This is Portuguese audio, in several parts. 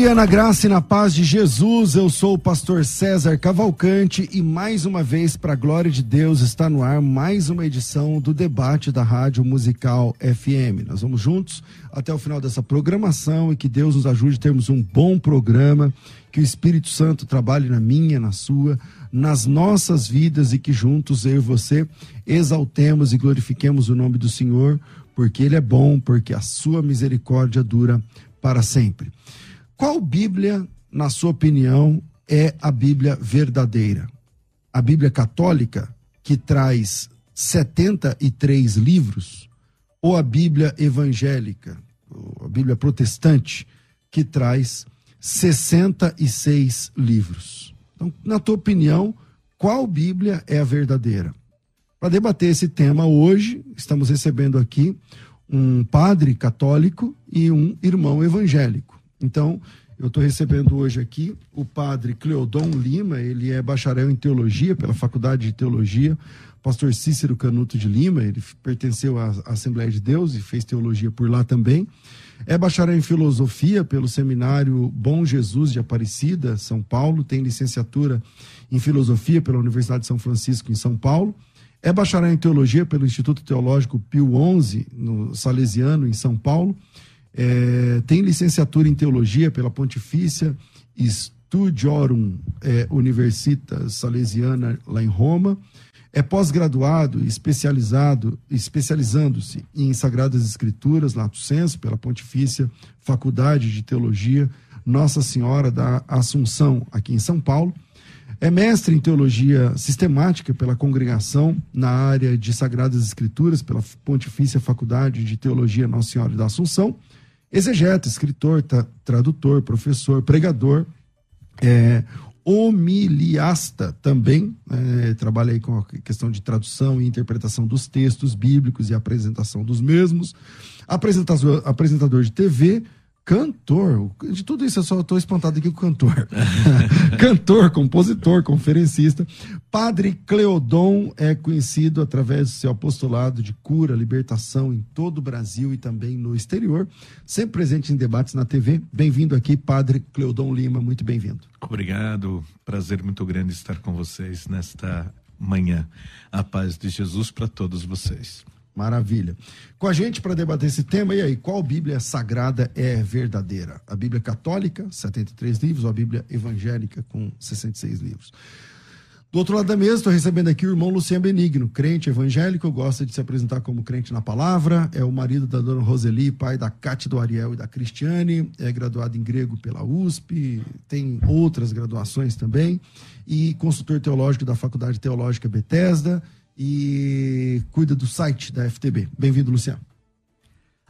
Dia na graça e na paz de Jesus. Eu sou o pastor César Cavalcante e mais uma vez, para a glória de Deus, está no ar mais uma edição do debate da Rádio Musical FM. Nós vamos juntos até o final dessa programação e que Deus nos ajude a termos um bom programa, que o Espírito Santo trabalhe na minha, na sua, nas nossas vidas e que juntos eu e você exaltemos e glorifiquemos o nome do Senhor, porque Ele é bom, porque a sua misericórdia dura para sempre. Qual Bíblia, na sua opinião, é a Bíblia verdadeira? A Bíblia católica, que traz 73 livros, ou a Bíblia evangélica, a Bíblia protestante, que traz 66 livros? Então, na tua opinião, qual Bíblia é a verdadeira? Para debater esse tema hoje, estamos recebendo aqui um padre católico e um irmão evangélico. Então, eu estou recebendo hoje aqui o padre Cleodon Lima, ele é bacharel em teologia pela Faculdade de Teologia, pastor Cícero Canuto de Lima, ele pertenceu à Assembleia de Deus e fez teologia por lá também. É bacharel em filosofia pelo Seminário Bom Jesus de Aparecida, São Paulo, tem licenciatura em filosofia pela Universidade de São Francisco em São Paulo. É bacharel em teologia pelo Instituto Teológico Pio XI, no Salesiano, em São Paulo é, tem licenciatura em teologia pela Pontifícia Studiorum é, Universitas Salesiana, lá em Roma. É pós-graduado especializado, especializando-se em Sagradas Escrituras, Lato Senso, pela Pontifícia Faculdade de Teologia Nossa Senhora da Assunção, aqui em São Paulo. É mestre em teologia sistemática pela congregação na área de Sagradas Escrituras, pela Pontifícia Faculdade de Teologia Nossa Senhora da Assunção exegeta, escritor, tra tradutor, professor, pregador, é, homiliasta também, é, trabalha aí com a questão de tradução e interpretação dos textos bíblicos e apresentação dos mesmos, apresentador, apresentador de TV, Cantor, de tudo isso eu só estou espantado aqui com o cantor. cantor, compositor, conferencista. Padre Cleodon é conhecido através do seu apostolado de cura, libertação em todo o Brasil e também no exterior. Sempre presente em debates na TV. Bem-vindo aqui, Padre Cleodon Lima, muito bem-vindo. Obrigado, prazer muito grande estar com vocês nesta manhã. A paz de Jesus para todos vocês. Maravilha. Com a gente para debater esse tema, e aí, qual Bíblia sagrada é verdadeira? A Bíblia católica, 73 livros, ou a Bíblia evangélica, com 66 livros? Do outro lado da mesa, estou recebendo aqui o irmão Luciano Benigno, crente evangélico, gosta de se apresentar como crente na palavra, é o marido da dona Roseli, pai da Cátia do Ariel e da Cristiane, é graduado em grego pela USP, tem outras graduações também, e consultor teológico da Faculdade Teológica Bethesda, e cuida do site da FTB. Bem-vindo, Luciano.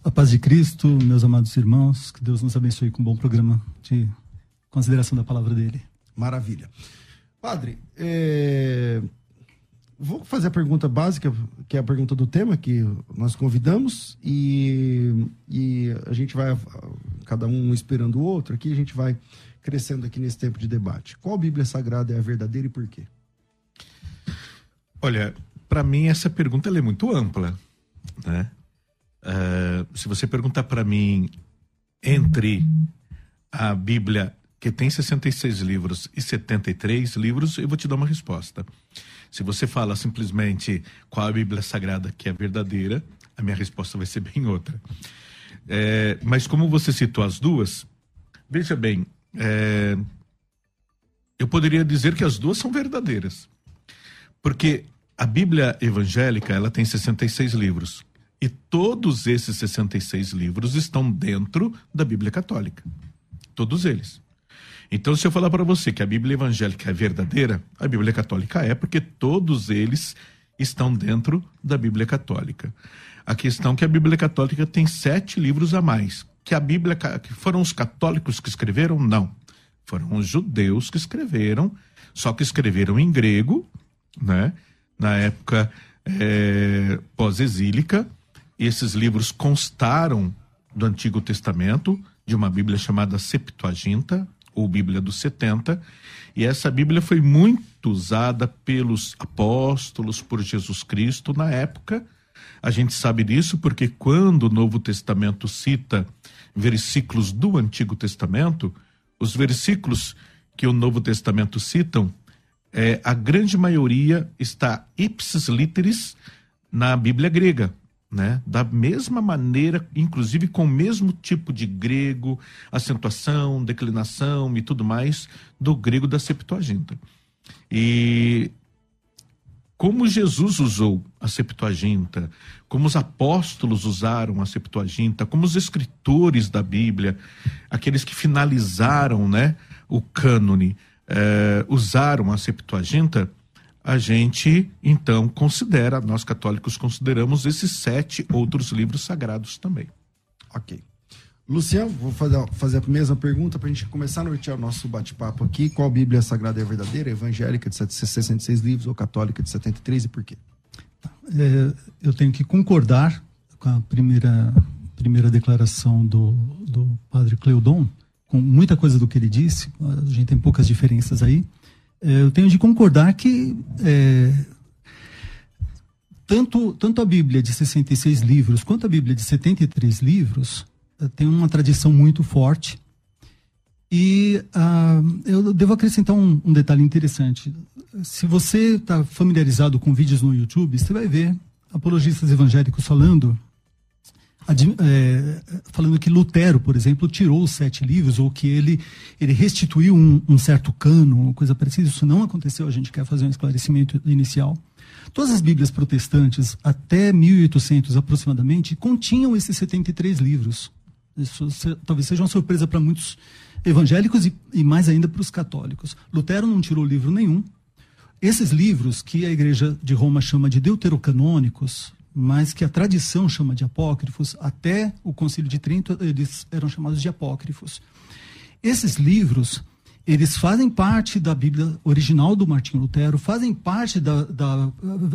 A paz de Cristo, meus amados irmãos, que Deus nos abençoe com um bom programa de consideração da palavra dele. Maravilha. Padre, é... vou fazer a pergunta básica, que é a pergunta do tema que nós convidamos, e, e a gente vai, cada um esperando o outro, aqui a gente vai crescendo aqui nesse tempo de debate. Qual Bíblia Sagrada é a verdadeira e por quê? Olha, para mim essa pergunta é muito ampla, né? Uh, se você perguntar para mim entre a Bíblia que tem 66 livros e 73 livros, eu vou te dar uma resposta. Se você fala simplesmente qual a Bíblia Sagrada que é verdadeira, a minha resposta vai ser bem outra. É, mas como você citou as duas, veja bem, é, eu poderia dizer que as duas são verdadeiras. Porque a Bíblia evangélica ela tem 66 livros. E todos esses 66 livros estão dentro da Bíblia católica. Todos eles. Então, se eu falar para você que a Bíblia evangélica é verdadeira, a Bíblia católica é, porque todos eles estão dentro da Bíblia católica. A questão é que a Bíblia católica tem sete livros a mais. Que a Bíblia que foram os católicos que escreveram? Não. Foram os judeus que escreveram, só que escreveram em grego, né? Na época é, pós-exílica. Esses livros constaram do Antigo Testamento, de uma Bíblia chamada Septuaginta, ou Bíblia dos 70, e essa Bíblia foi muito usada pelos apóstolos, por Jesus Cristo na época. A gente sabe disso porque quando o Novo Testamento cita versículos do Antigo Testamento, os versículos que o Novo Testamento citam, é, a grande maioria está ipsis literis na Bíblia grega né? Da mesma maneira, inclusive com o mesmo tipo de grego, acentuação, declinação e tudo mais do grego da Septuaginta. E como Jesus usou a Septuaginta, como os apóstolos usaram a Septuaginta, como os escritores da Bíblia, aqueles que finalizaram, né, o cânone, eh, usaram a Septuaginta, a gente então considera, nós católicos consideramos esses sete outros livros sagrados também. Ok. Luciano, vou fazer, fazer a mesma pergunta para a gente começar a nortear o nosso bate-papo aqui. Qual Bíblia Sagrada é verdadeira? Evangélica de 66 livros ou católica de 73 e por quê? É, eu tenho que concordar com a primeira, primeira declaração do, do padre Cleudon, com muita coisa do que ele disse, a gente tem poucas diferenças aí. É, eu tenho de concordar que é, tanto, tanto a Bíblia de 66 livros quanto a Bíblia de 73 livros é, tem uma tradição muito forte. E ah, eu devo acrescentar um, um, detalhe interessante. Se você está familiarizado com vídeos no YouTube, você vai ver apologistas evangélicos falando é, falando que Lutero, por exemplo, tirou os sete livros, ou que ele, ele restituiu um, um certo cano, coisa parecida. Isso não aconteceu, a gente quer fazer um esclarecimento inicial. Todas as Bíblias protestantes, até 1800 aproximadamente, continham esses 73 livros. Isso talvez seja uma surpresa para muitos evangélicos e, e mais ainda para os católicos. Lutero não tirou livro nenhum. Esses livros, que a Igreja de Roma chama de deuterocanônicos, mas que a tradição chama de apócrifos, até o Concílio de Trento eles eram chamados de apócrifos. Esses livros, eles fazem parte da Bíblia original do Martinho Lutero, fazem parte da, da,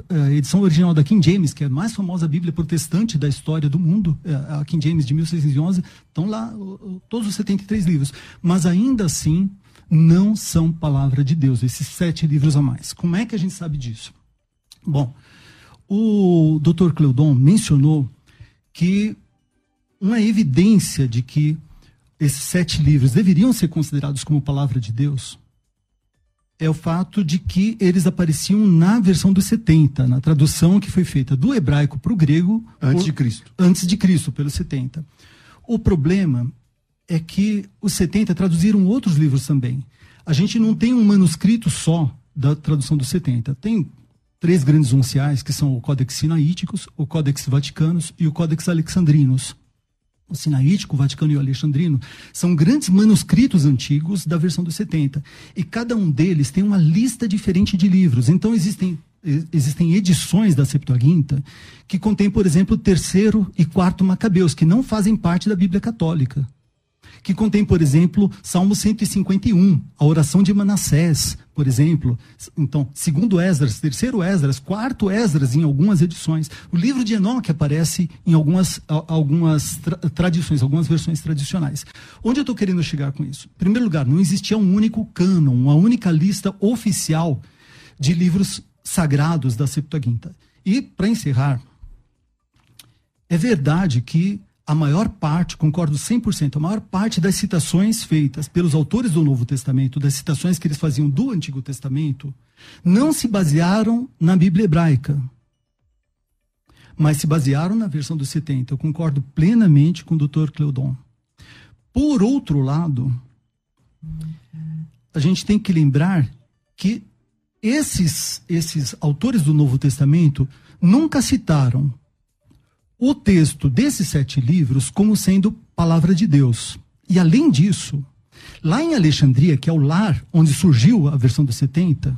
da, edição original da King James, que é a mais famosa Bíblia protestante da história do mundo, é, a King James de 1611, estão lá todos os 73 livros. Mas ainda assim, não são palavra de Deus, esses sete livros a mais. Como é que a gente sabe disso? Bom, o Dr. Cleudon mencionou que uma evidência de que esses sete livros deveriam ser considerados como palavra de Deus é o fato de que eles apareciam na versão dos 70, na tradução que foi feita do hebraico para o grego. Antes por, de Cristo. Antes de Cristo, pelos 70. O problema é que os 70 traduziram outros livros também. A gente não tem um manuscrito só da tradução dos 70. Tem três grandes unciais, que são o Códex Sinaíticos, o Códex Vaticanos e o Códex Alexandrinos. O Sinaítico, o Vaticano e o Alexandrino são grandes manuscritos antigos da versão dos 70. E cada um deles tem uma lista diferente de livros. Então existem existem edições da Septuaginta que contêm, por exemplo, o terceiro e quarto Macabeus, que não fazem parte da Bíblia Católica que contém, por exemplo, Salmo 151, a oração de Manassés, por exemplo. Então, segundo Esdras, terceiro Esdras, quarto Esdras em algumas edições. O livro de Enoque aparece em algumas, algumas tra tradições, algumas versões tradicionais. Onde eu estou querendo chegar com isso? Em primeiro lugar, não existia um único cânon, uma única lista oficial de livros sagrados da Septuaginta. E, para encerrar, é verdade que a maior parte, concordo 100%, a maior parte das citações feitas pelos autores do Novo Testamento, das citações que eles faziam do Antigo Testamento, não se basearam na Bíblia hebraica, mas se basearam na versão dos 70. Eu concordo plenamente com o Dr. Cleudon. Por outro lado, a gente tem que lembrar que esses, esses autores do Novo Testamento nunca citaram o texto desses sete livros como sendo palavra de Deus. E além disso, lá em Alexandria, que é o lar onde surgiu a versão dos 70,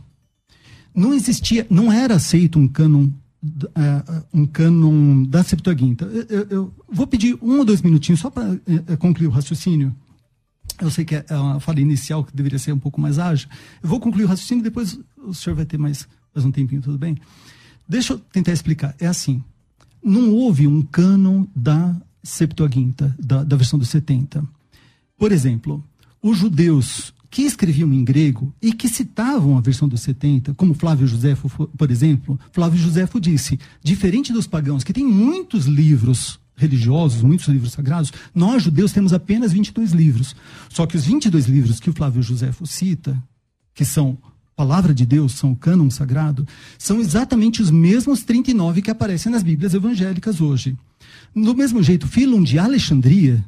não existia, não era aceito um cânon uh, um cânon da Septuaginta. Eu, eu, eu, vou pedir um ou dois minutinhos só para uh, concluir o raciocínio. Eu sei que é uma fala inicial que deveria ser um pouco mais ágil. Eu vou concluir o raciocínio, depois o senhor vai ter mais, mais um tempinho, tudo bem? Deixa eu tentar explicar. É assim: não houve um cânon da Septuaginta, da, da versão dos 70. Por exemplo, os judeus que escreviam em grego e que citavam a versão dos 70, como Flávio Josefo, por exemplo, Flávio Josefo disse: diferente dos pagãos, que têm muitos livros religiosos, muitos livros sagrados, nós judeus temos apenas 22 livros. Só que os 22 livros que o Flávio Josefo cita, que são palavra de Deus, são o cânon sagrado, são exatamente os mesmos 39 que aparecem nas Bíblias evangélicas hoje. Do mesmo jeito, Filon de Alexandria,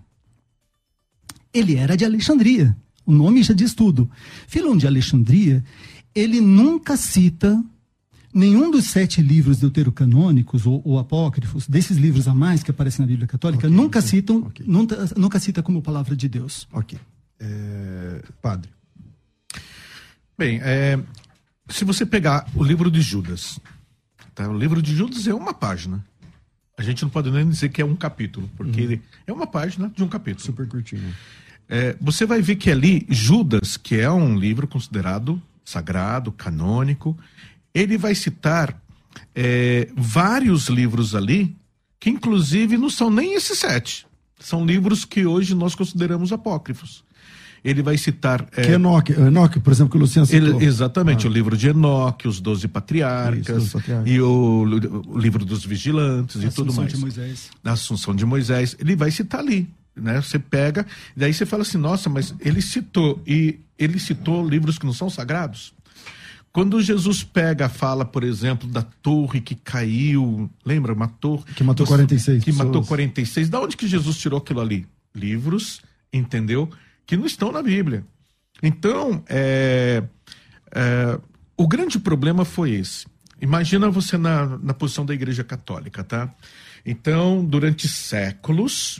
ele era de Alexandria. O nome já diz tudo. Filon de Alexandria, ele nunca cita nenhum dos sete livros deuterocanônicos ou, ou apócrifos, desses livros a mais que aparecem na Bíblia Católica, okay, nunca okay, citam, okay. Nunca, nunca cita como palavra de Deus. Ok. É, padre. Bem, é, se você pegar o livro de Judas, tá? o livro de Judas é uma página. A gente não pode nem dizer que é um capítulo, porque uhum. ele é uma página de um capítulo. Super curtinho. É, você vai ver que ali, Judas, que é um livro considerado sagrado, canônico, ele vai citar é, vários livros ali, que inclusive não são nem esses sete. São livros que hoje nós consideramos apócrifos. Ele vai citar. É, que Enoque, Enoque, por exemplo, que o Luciano citou. Ele, exatamente, ah. o livro de Enoque, os Doze Patriarcas, Isso, patriarcas. e o, o, livro dos Vigilantes e tudo mais. De Moisés. A Assunção de Moisés. Ele vai citar ali né? Você pega, daí você fala assim, nossa, mas ele citou, e ele citou livros que não são sagrados? Quando Jesus pega, fala, por exemplo, da torre que caiu, lembra? Uma torre. Que matou 46 Que pessoas. matou 46. Da onde que Jesus tirou aquilo ali? Livros, entendeu? Que não estão na Bíblia. Então, é, é, o grande problema foi esse. Imagina você na, na posição da Igreja Católica, tá? Então, durante séculos,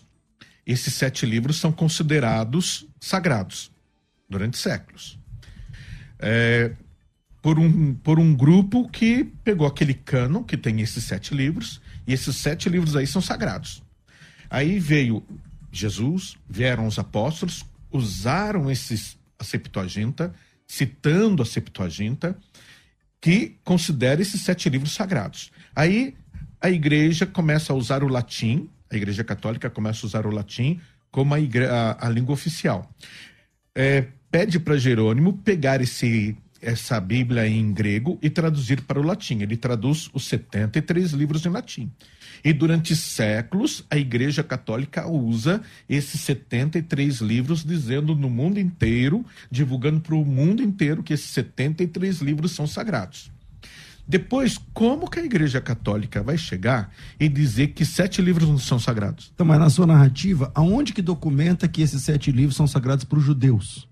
esses sete livros são considerados sagrados durante séculos. É, por, um, por um grupo que pegou aquele cano que tem esses sete livros, e esses sete livros aí são sagrados. Aí veio Jesus, vieram os apóstolos, usaram esses, a Septuaginta, citando a Septuaginta, que considera esses sete livros sagrados. Aí a igreja começa a usar o latim a Igreja Católica começa a usar o latim como a, igre... a, a língua oficial. É, pede para Jerônimo pegar esse, essa Bíblia em grego e traduzir para o latim. Ele traduz os 73 livros em latim. E durante séculos, a Igreja Católica usa esses 73 livros, dizendo no mundo inteiro, divulgando para o mundo inteiro que esses 73 livros são sagrados. Depois, como que a Igreja Católica vai chegar e dizer que sete livros não são sagrados? Então, mas na sua narrativa, aonde que documenta que esses sete livros são sagrados para os judeus?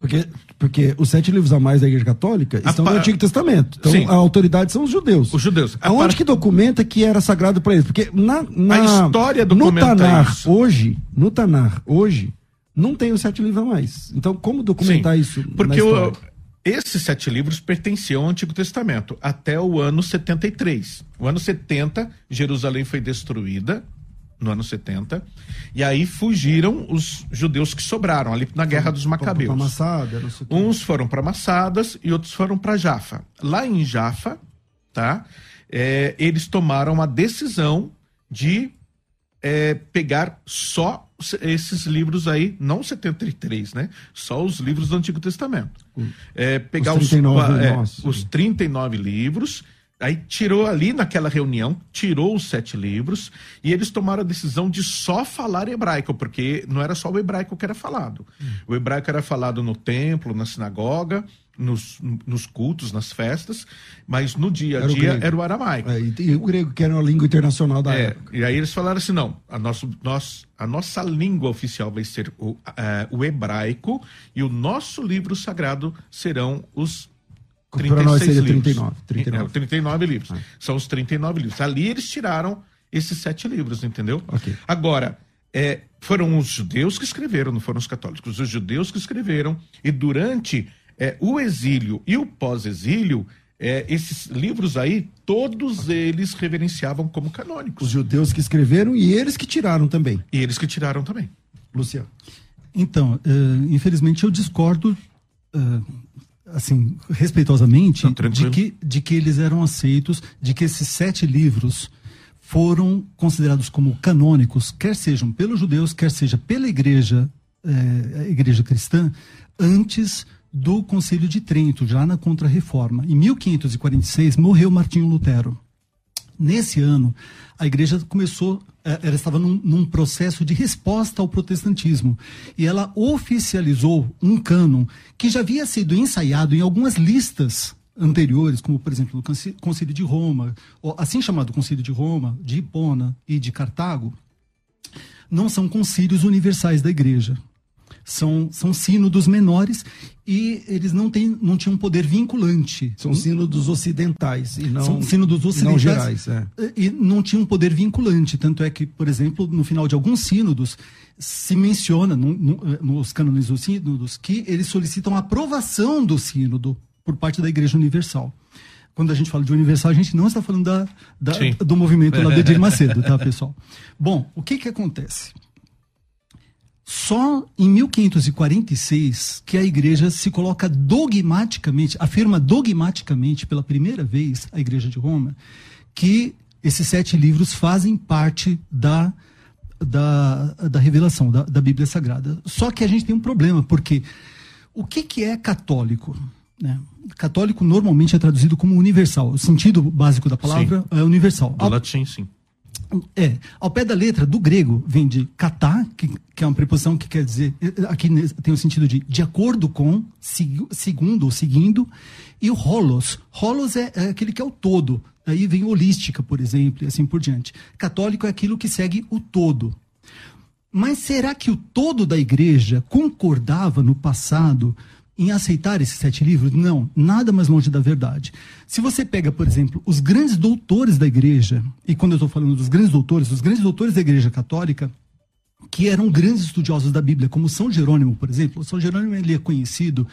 Porque, porque os sete livros a mais da Igreja Católica estão no Antigo Testamento. Então, Sim. a autoridade são os judeus. Os judeus. Aonde par... que documenta que era sagrado para eles? Porque na, na, a história documenta no Tanar, isso. hoje, no Tanar, hoje, não tem os sete livros a mais. Então, como documentar Sim, isso? Porque o, esses sete livros pertenciam ao Antigo Testamento até o ano 73. O ano 70, Jerusalém foi destruída, no ano 70, e aí fugiram os judeus que sobraram ali na Guerra dos Macabeus. Massada, Uns foram para Massadas e outros foram para Jafa. Lá em Jafa, tá? É, eles tomaram a decisão de é, pegar só esses livros aí, não 73, né? Só os livros do Antigo Testamento. É, pegar os 39, os, é, os 39 livros, aí tirou ali naquela reunião, tirou os sete livros, e eles tomaram a decisão de só falar hebraico, porque não era só o hebraico que era falado. Hum. O hebraico era falado no templo, na sinagoga, nos, nos cultos, nas festas, mas no dia a dia era o aramaico. É, e, o grego, que era uma língua internacional da é, época. E aí eles falaram assim: não, a, nosso, nós, a nossa língua oficial vai ser o, uh, o hebraico e o nosso livro sagrado serão os Para nós seria 39. 39. É, 39 livros. Ah. São os 39 livros. Ali eles tiraram esses sete livros, entendeu? Okay. Agora, é, foram os judeus que escreveram, não foram os católicos. Os judeus que escreveram. E durante é, o exílio e o pós-exílio, é, esses livros aí, todos eles reverenciavam como canônicos. Os judeus que escreveram e eles que tiraram também. E eles que tiraram também. Luciano. Então, uh, infelizmente eu discordo, uh, assim, respeitosamente, Não, de, que, de que eles eram aceitos, de que esses sete livros foram considerados como canônicos, quer sejam pelos judeus, quer seja pela igreja, eh, igreja cristã, antes do Concílio de Trento, já na Contra-Reforma. Em 1546 morreu Martinho Lutero. Nesse ano, a igreja começou, eh, ela estava num, num, processo de resposta ao protestantismo. E ela oficializou um cânon que já havia sido ensaiado em algumas listas anteriores, como por exemplo no Concílio de Roma, assim chamado Concílio de Roma, de Hipona e de Cartago, não são concílios universais da igreja. São, são sínodos menores e eles não, têm, não tinham poder vinculante. São sínodos ocidentais e não, são sínodos ocidentais não gerais. É. E não tinham poder vinculante. Tanto é que, por exemplo, no final de alguns sínodos, se menciona no, no, nos cânones dos sínodos que eles solicitam a aprovação do sínodo por parte da Igreja Universal. Quando a gente fala de universal, a gente não está falando da, da do movimento lá de Edir Macedo, tá, pessoal? Bom, o que que acontece? Só em 1546 que a igreja se coloca dogmaticamente, afirma dogmaticamente pela primeira vez, a igreja de Roma, que esses sete livros fazem parte da, da, da revelação, da, da Bíblia Sagrada. Só que a gente tem um problema, porque o que, que é católico? Né? Católico normalmente é traduzido como universal. O sentido básico da palavra sim. é universal. Do ao, latim, sim. É. Ao pé da letra, do grego, vem de katá, que, que é uma preposição que quer dizer. Aqui tem o sentido de de acordo com, segundo ou seguindo. E o holos. Holos é, é aquele que é o todo. Aí vem holística, por exemplo, e assim por diante. Católico é aquilo que segue o todo. Mas será que o todo da igreja concordava no passado em aceitar esses sete livros? Não, nada mais longe da verdade. Se você pega, por exemplo, os grandes doutores da igreja, e quando eu estou falando dos grandes doutores, os grandes doutores da igreja católica, que eram grandes estudiosos da Bíblia, como São Jerônimo, por exemplo. São Jerônimo ele é conhecido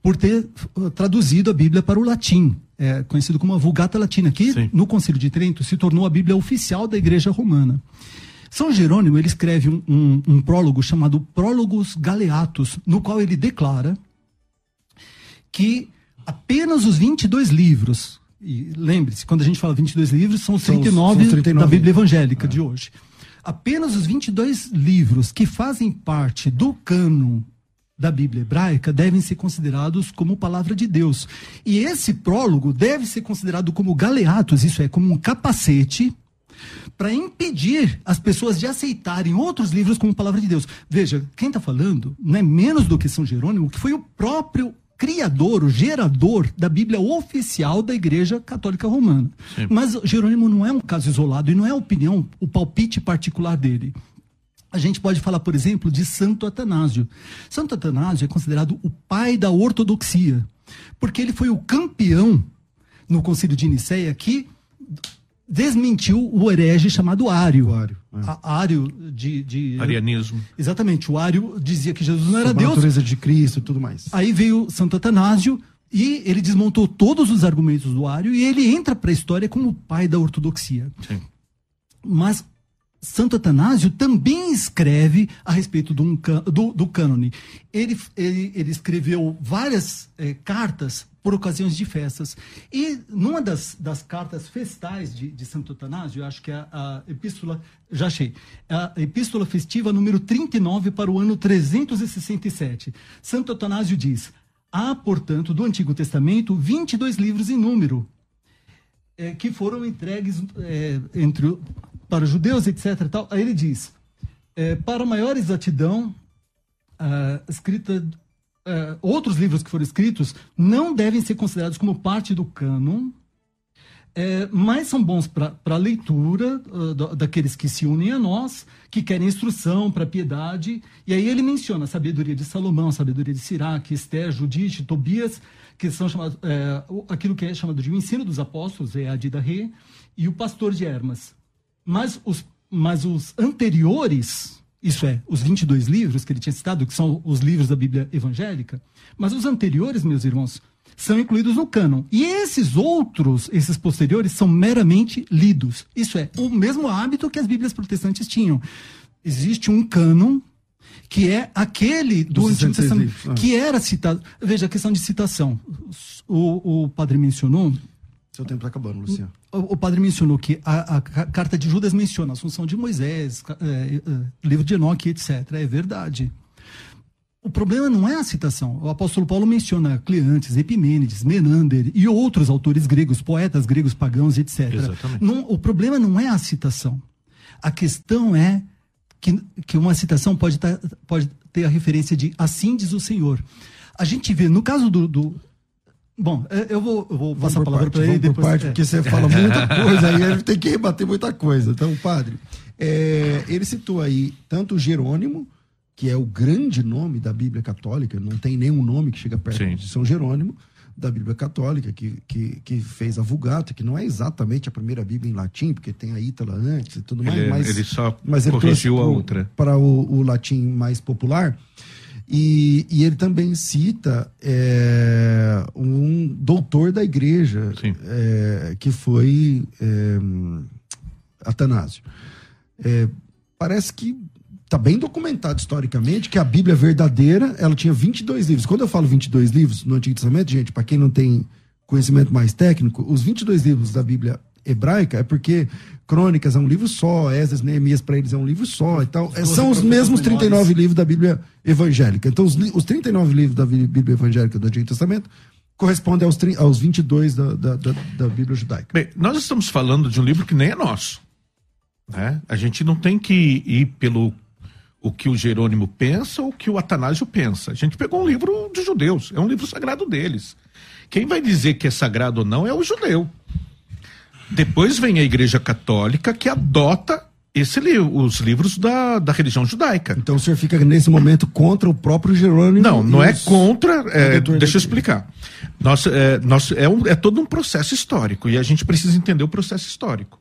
por ter uh, traduzido a Bíblia para o latim, é conhecido como a Vulgata Latina, que Sim. no Concílio de Trento se tornou a Bíblia oficial da Igreja Romana. São Jerônimo ele escreve um, um, um prólogo chamado Prólogos Galeatos, no qual ele declara que apenas os 22 livros, e lembre-se, quando a gente fala 22 livros, são os 39, são, são 39 da Bíblia Evangélica é. de hoje. Apenas os 22 livros que fazem parte do cânon da Bíblia hebraica devem ser considerados como palavra de Deus. E esse prólogo deve ser considerado como galeatos, isso é, como um capacete para impedir as pessoas de aceitarem outros livros como palavra de Deus. Veja, quem está falando não é menos do que São Jerônimo, que foi o próprio criador, o gerador da Bíblia oficial da Igreja Católica Romana. Sim. Mas Jerônimo não é um caso isolado e não é a opinião, o palpite particular dele. A gente pode falar, por exemplo, de Santo Atanásio. Santo Atanásio é considerado o pai da ortodoxia, porque ele foi o campeão no Concílio de Nicéia que desmentiu o herege chamado Ário. O Ário, é. Ário de, de, Arianismo. Exatamente. O Ário dizia que Jesus não era Sobre Deus. A natureza de Cristo e tudo mais. Aí veio Santo Atanásio e ele desmontou todos os argumentos do Ário e ele entra para a história como o pai da ortodoxia. Sim. Mas Santo Atanásio também escreve a respeito do, do, do cânone. Ele, ele, ele escreveu várias é, cartas por ocasiões de festas. E numa das, das cartas festais de, de Santo Atanásio, eu acho que é a, a epístola, já achei, a epístola festiva número 39 para o ano 367. Santo Atanásio diz: Há, portanto, do Antigo Testamento 22 livros em número, é, que foram entregues é, entre para os judeus, etc. Tal. Aí ele diz: é, para maior exatidão, uh, escrita, uh, outros livros que foram escritos não devem ser considerados como parte do cânon, é, mas são bons para a leitura uh, daqueles que se unem a nós, que querem instrução para piedade. E aí ele menciona a sabedoria de Salomão, a sabedoria de Siraque, Esther, Judite, Tobias, que são chamados, é, aquilo que é chamado de o ensino dos apóstolos, é a Dida Rê, e o pastor de Hermas. Mas os, mas os anteriores, isso é, os 22 livros que ele tinha citado, que são os livros da Bíblia evangélica, mas os anteriores, meus irmãos, são incluídos no cânon. E esses outros, esses posteriores, são meramente lidos. Isso é, o mesmo hábito que as Bíblias protestantes tinham. Existe um cânon que é aquele do Antigo Testamento, ah. que era citado. Veja a questão de citação. O, o padre mencionou. Seu tempo está acabando, Luciano. O, padre mencionou que a, a, carta de Judas menciona a assunção de Moisés, é, é, livro de Enoque, etc. É verdade. O problema não é a citação. O apóstolo Paulo menciona Cleantes, Epimênides, Menander e outros autores gregos, poetas gregos pagãos, etc. Não, o problema não é a citação. A questão é que, que uma citação pode, tá, pode ter a referência de assim diz o Senhor. A gente vê, no caso do. do bom, é, eu vou, eu vou passar a palavra para ele depois. Parte, é. Porque você fala muita coisa aí, a gente tem que rebater muita coisa. Então, padre, é, ele citou aí tanto Jerônimo que é o grande nome da Bíblia Católica, não tem nenhum nome que chega perto Sim. de São Jerônimo, da Bíblia Católica, que, que, que, fez a Vulgata, que não é exatamente a primeira Bíblia em latim, porque tem a Ítala antes e tudo mais. Ele, mas, ele só mas ele corrigiu a outra. Para o, o, latim mais popular. E, e ele também cita é, um doutor da igreja, é, que foi é, Atanásio. É, parece que está bem documentado historicamente que a Bíblia verdadeira, ela tinha 22 livros. Quando eu falo 22 livros no Antigo Testamento, gente, para quem não tem conhecimento mais técnico, os 22 livros da Bíblia hebraica é porque Crônicas é um livro só, Esdras, Neemias para eles é um livro só e tal. É, são os mesmos 39 livros da Bíblia evangélica. Então, os, os 39 livros da Bíblia evangélica do Antigo Testamento correspondem aos, aos 22 da, da, da, da Bíblia judaica. Bem, nós estamos falando de um livro que nem é nosso. Né? A gente não tem que ir pelo o que o Jerônimo pensa ou o que o Atanásio pensa. A gente pegou um livro dos judeus, é um livro sagrado deles. Quem vai dizer que é sagrado ou não é o judeu. Depois vem a Igreja Católica que adota esse livro, os livros da, da religião judaica. Então o senhor fica nesse momento contra o próprio Jerônimo? Não, não é contra. É, deixa eu explicar. Nossa, é, nossa, é, um, é todo um processo histórico e a gente precisa entender o processo histórico.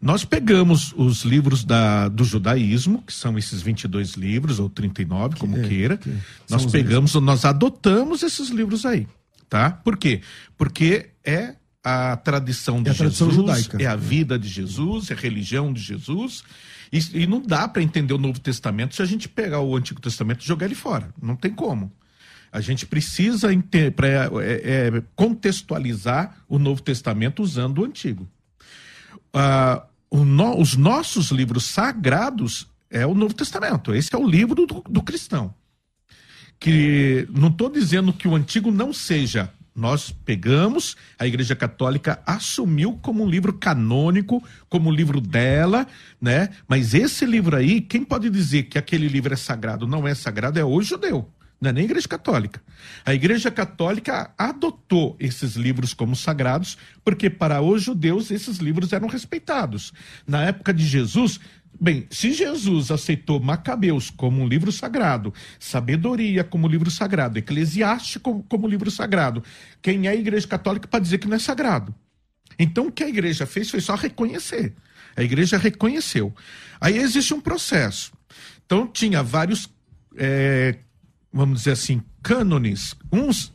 Nós pegamos os livros da, do judaísmo, que são esses 22 livros, ou 39, como que, queira. Que nós pegamos, nós adotamos esses livros aí. Tá? Por quê? Porque é a tradição de é a Jesus, judaica. é a vida de Jesus, é a religião de Jesus. E, e não dá para entender o Novo Testamento se a gente pegar o Antigo Testamento e jogar ele fora. Não tem como. A gente precisa é, é, contextualizar o Novo Testamento usando o Antigo. Uh, no, os nossos livros sagrados é o Novo Testamento. Esse é o livro do, do cristão. Que não estou dizendo que o antigo não seja. Nós pegamos, a Igreja Católica assumiu como um livro canônico, como um livro dela, né? Mas esse livro aí, quem pode dizer que aquele livro é sagrado? Não é sagrado, é o judeu não é nem a Igreja Católica. A Igreja Católica adotou esses livros como sagrados, porque para os judeus esses livros eram respeitados. Na época de Jesus, bem, se Jesus aceitou Macabeus como um livro sagrado, Sabedoria como livro sagrado, Eclesiástico como livro sagrado, quem é a Igreja Católica para dizer que não é sagrado? Então o que a igreja fez foi só reconhecer. A igreja reconheceu. Aí existe um processo. Então tinha vários é, vamos dizer assim, cânones, uns.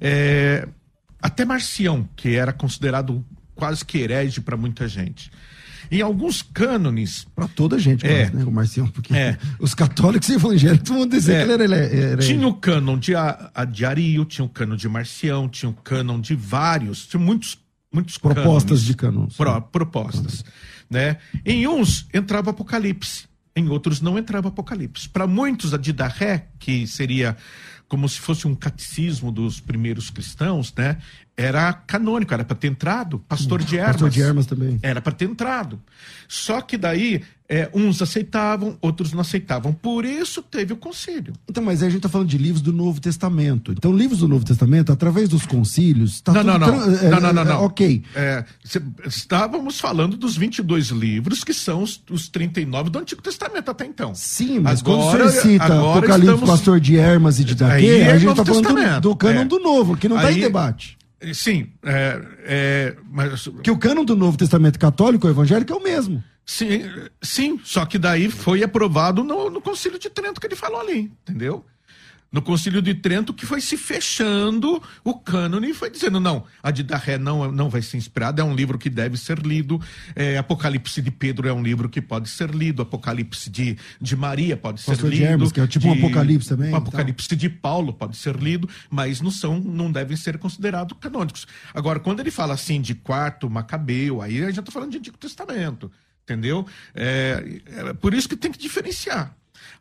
É, até Marcião, que era considerado quase que herege para muita gente. Em alguns cânones. Para toda a gente, é, né? O Marcião, porque é, os católicos e evangélicos vão dizer é, que ele era, era. Tinha o cânon de, a, a de Ario, tinha o cânon de Marcião, tinha o cânon de vários, tinha muitos. Muitos propostas cânones, de cânon. Pro, propostas. Né? Em uns entrava Apocalipse em outros não entrava Apocalipse. Para muitos, a Didarré, que seria como se fosse um catecismo dos primeiros cristãos, né? era canônico, era para ter entrado. Pastor de Hermas. Pastor de Hermas também. Era para ter entrado. Só que daí é, uns aceitavam, outros não aceitavam. Por isso teve o concílio. Então, mas aí a gente está falando de livros do Novo Testamento. Então, livros do Novo Testamento, através dos concílios. Tá não, não, não. É, não, não, não, não. É, ok. É, estávamos falando dos 22 livros, que são os, os 39 do Antigo Testamento até então. Sim, mas agora, quando você cita Apocalipse, estamos... Pastor de Hermas e de Daquê, a gente está falando do, do cânon do Novo, que não está em debate. Sim, é, é, mas... Que o cânon do Novo Testamento católico, o evangélico, é o mesmo. Sim, sim, só que daí foi aprovado no, no Concílio de Trento que ele falou ali, entendeu? no Concílio de Trento, que foi se fechando o cânone e foi dizendo: não, a de Darré não, não vai ser inspirada, é um livro que deve ser lido. É, Apocalipse de Pedro é um livro que pode ser lido, Apocalipse de, de Maria pode ser lido. Hermes, que é tipo de, um Apocalipse também. O Apocalipse então. de Paulo pode ser lido, mas não são, não devem ser considerados canônicos. Agora, quando ele fala assim de quarto Macabeu, aí a gente está falando de Antigo Testamento. Entendeu? É, é, por isso que tem que diferenciar.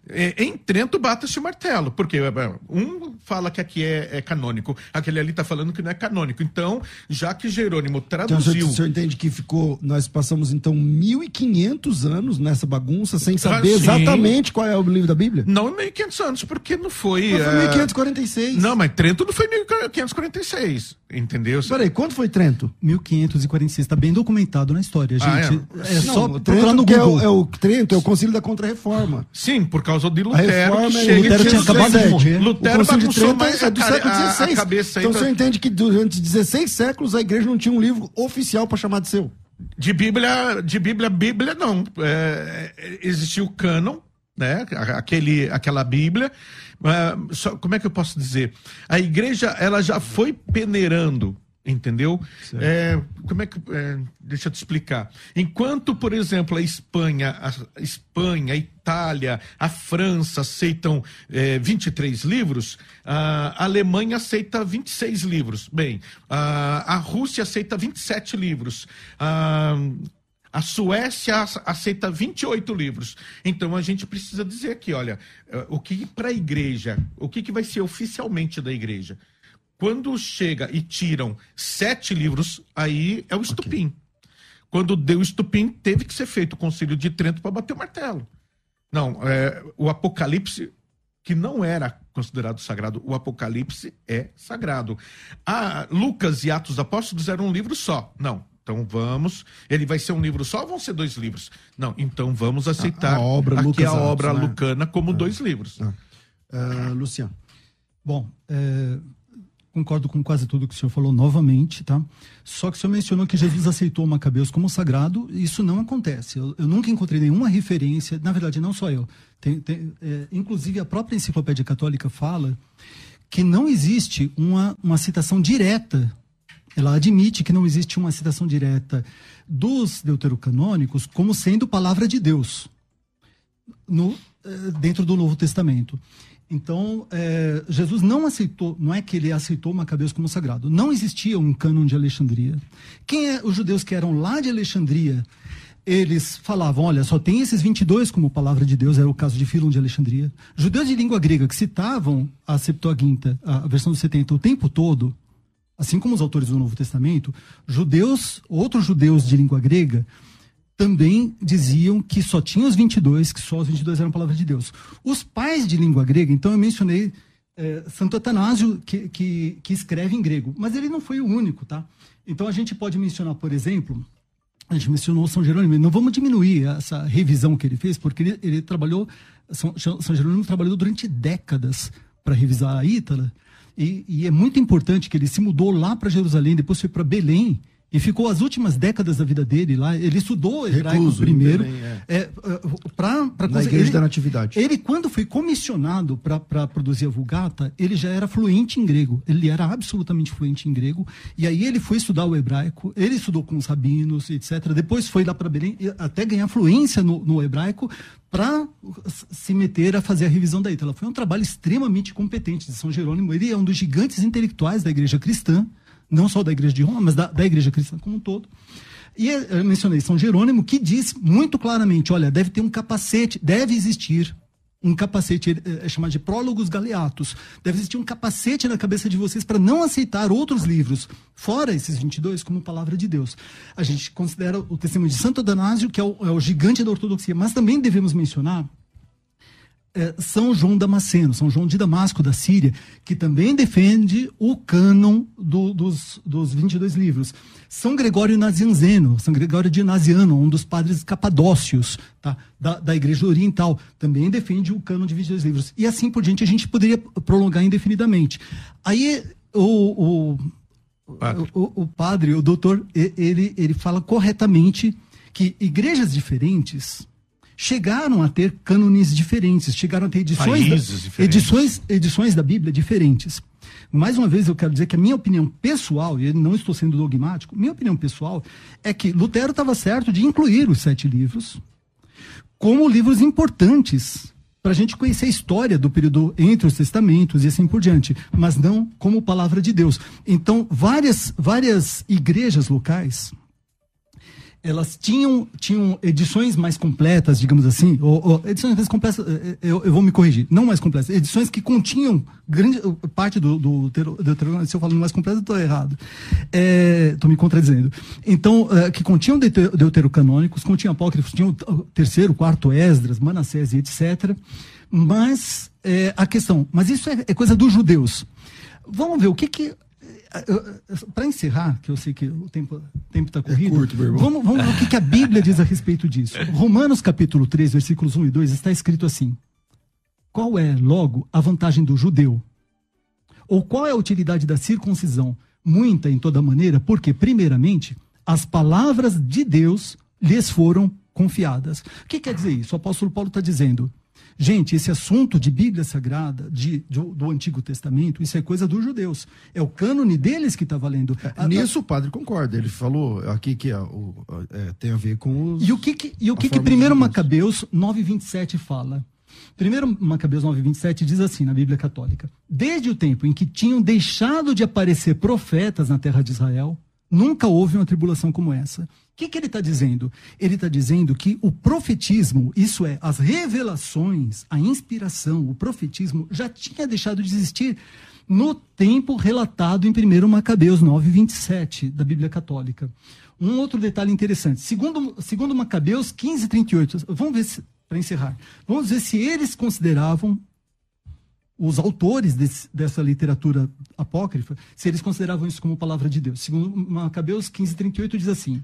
É, em Trento bata-se o martelo, porque é, é, um fala que aqui é, é canônico, aquele ali está falando que não é canônico. Então, já que Jerônimo traduziu. Então, o senhor entende que ficou. Nós passamos então 1.500 anos nessa bagunça sem saber ah, exatamente qual é o livro da Bíblia? Não 1.500 anos, porque não foi. Não, foi 1546. Não, mas Trento não foi 1546. Entendeu? Peraí, quanto foi Trento? 1546, está bem documentado na história, ah, gente. Ah, é. é só não, procurar no Google. É o, é o Trento, é o Concílio da Contra-Reforma. Sim, por causa de Lutero. A reforma, que Lutero tinha acabado de morrer. Lutero bagunçou mais é do século XVI. A, a então você entende que durante 16 séculos a igreja não tinha um livro oficial para chamar de seu. De Bíblia, de Bíblia, Bíblia não. É, existiu o cânon, né? Aquele, aquela Bíblia. Uh, só, como é que eu posso dizer? A igreja ela já foi peneirando entendeu? É, como é que é, deixa eu te explicar? Enquanto, por exemplo, a Espanha, a Espanha, a Itália, a França aceitam é, 23 livros, a Alemanha aceita 26 livros. Bem, a, a Rússia aceita 27 livros. A, a Suécia aceita 28 livros. Então a gente precisa dizer aqui, olha, é, o que para a igreja, o que, que vai ser oficialmente da igreja? Quando chega e tiram sete livros, aí é o estupim. Okay. Quando deu o estupim, teve que ser feito o concílio de Trento para bater o martelo. Não, é, o Apocalipse, que não era considerado sagrado, o Apocalipse é sagrado. Ah, Lucas e Atos Apóstolos eram um livro só. Não, então vamos. Ele vai ser um livro só ou vão ser dois livros? Não, então vamos aceitar a, a obra aqui Lucas a obra Atos, né? lucana como é. dois livros. Uh, Luciano. Bom, é, concordo com quase tudo que o senhor falou novamente, tá? Só que o senhor mencionou que Jesus aceitou Macabeus como sagrado, isso não acontece. Eu, eu nunca encontrei nenhuma referência, na verdade, não só eu. Tem, tem, é, inclusive, a própria enciclopédia católica fala que não existe uma, uma citação direta, ela admite que não existe uma citação direta dos deuterocanônicos como sendo palavra de Deus no, é, dentro do Novo Testamento. Então, é, Jesus não aceitou, não é que ele aceitou Macabeus como sagrado. Não existia um cânon de Alexandria. Quem é os judeus que eram lá de Alexandria? Eles falavam, olha, só tem esses 22 como palavra de Deus, era o caso de Filon de Alexandria. Judeus de língua grega que citavam a Septuaginta, a versão dos 70, o tempo todo, assim como os autores do Novo Testamento, judeus, outros judeus de língua grega, também diziam que só tinha os 22, que só os 22 eram palavras de Deus. Os pais de língua grega, então eu mencionei é, Santo Atanásio, que, que, que, escreve em grego, mas ele não foi o único, tá? Então a gente pode mencionar, por exemplo, a gente mencionou São Jerônimo, não vamos diminuir essa revisão que ele fez, porque ele, ele trabalhou, São, São Jerônimo trabalhou durante décadas para revisar a Ítala, e, e é muito importante que ele se mudou lá para Jerusalém, depois foi para Belém, e ficou as últimas décadas da vida dele lá. Ele estudou hebraico Recluso, primeiro. Também, é. É, é pra Na igreja ele, da Natividade. Ele, quando foi comissionado para produzir a Vulgata, ele já era fluente em grego. Ele era absolutamente fluente em grego. E aí ele foi estudar o hebraico, ele estudou com os rabinos, etc. Depois foi lá para Belém, até ganhar fluência no, no hebraico, para se meter a fazer a revisão da Ítala. Foi um trabalho extremamente competente de São Jerônimo. Ele é um dos gigantes intelectuais da igreja cristã não só da igreja de Roma, mas da, da igreja cristã como um todo. E eu mencionei São Jerônimo, que diz muito claramente: olha, deve ter um capacete, deve existir um capacete, é, é chamado de prólogos galeatos. Deve existir um capacete na cabeça de vocês para não aceitar outros livros, fora esses 22, como palavra de Deus. A gente considera o testemunho de Santo Adanásio, que é o, é o gigante da ortodoxia, mas também devemos mencionar é, São João Damasceno, São João de Damasco, da Síria, que também defende o cânon do, dos, dos 22 livros. São Gregório Nazianzeno, São Gregório de Naziano, um dos padres capadócios tá, da, da Igreja Oriental, também defende o cânon de 22 livros. E assim por diante a gente poderia prolongar indefinidamente. Aí o, o, padre. o, o padre, o doutor, ele, ele fala corretamente que igrejas diferentes chegaram a ter cânones diferentes, chegaram a ter edições, da, edições, edições da Bíblia diferentes. Mais uma vez, eu quero dizer que a minha opinião pessoal, e não estou sendo dogmático, minha opinião pessoal é que Lutero estava certo de incluir os sete livros como livros importantes para a gente conhecer a história do período entre os testamentos e assim por diante, mas não como palavra de Deus. Então, várias, várias igrejas locais elas tinham, tinham edições mais completas, digamos assim, ou, ou edições mais completas, eh, eh, eu, eu, vou me corrigir, não mais completas, edições que continham grande parte do, do, do se eu falo mais completo, estou errado, estou é, me contradizendo. Então, é, que continham deuterocanônicos, continham apócrifos, tinham terceiro, quarto Esdras, Manassés e etc., mas é, a questão, mas isso é, é coisa dos judeus. Vamos ver o que que para encerrar, que eu sei que o tempo está corrido, é curto, vamos, vamos ver o que, a Bíblia diz a respeito disso. Romanos capítulo 3, versículos 1 e 2, está escrito assim: Qual é, logo, a vantagem do judeu? Ou qual é a utilidade da circuncisão? Muita em toda maneira, porque, primeiramente, as palavras de Deus lhes foram confiadas. O que quer dizer isso? O apóstolo Paulo está dizendo: Gente, esse assunto de Bíblia Sagrada, de, de, do Antigo Testamento, isso é coisa dos judeus. É o cânone deles que está valendo. É, nisso o padre concorda. Ele falou aqui que é, o, é, tem a ver com os. E o que, que e o que, que primeiro Macabeus 9,27 fala? Primeiro Macabeus 9,27 diz assim na Bíblia Católica: Desde o tempo em que tinham deixado de aparecer profetas na terra de Israel, Nunca houve uma tribulação como essa. Que, que ele está dizendo? Ele está dizendo que o profetismo, isso é, as revelações, a inspiração, o profetismo, já tinha deixado de existir no tempo relatado em 1 Macabeus 9, 27 da Bíblia Católica. Um outro detalhe interessante. Segundo, segundo Macabeus 15, 38, vamos ver para encerrar, vamos ver se eles consideravam os autores desse, dessa literatura apócrifa, se eles consideravam isso como palavra de Deus. Segundo Macabeus 15, 38 diz assim: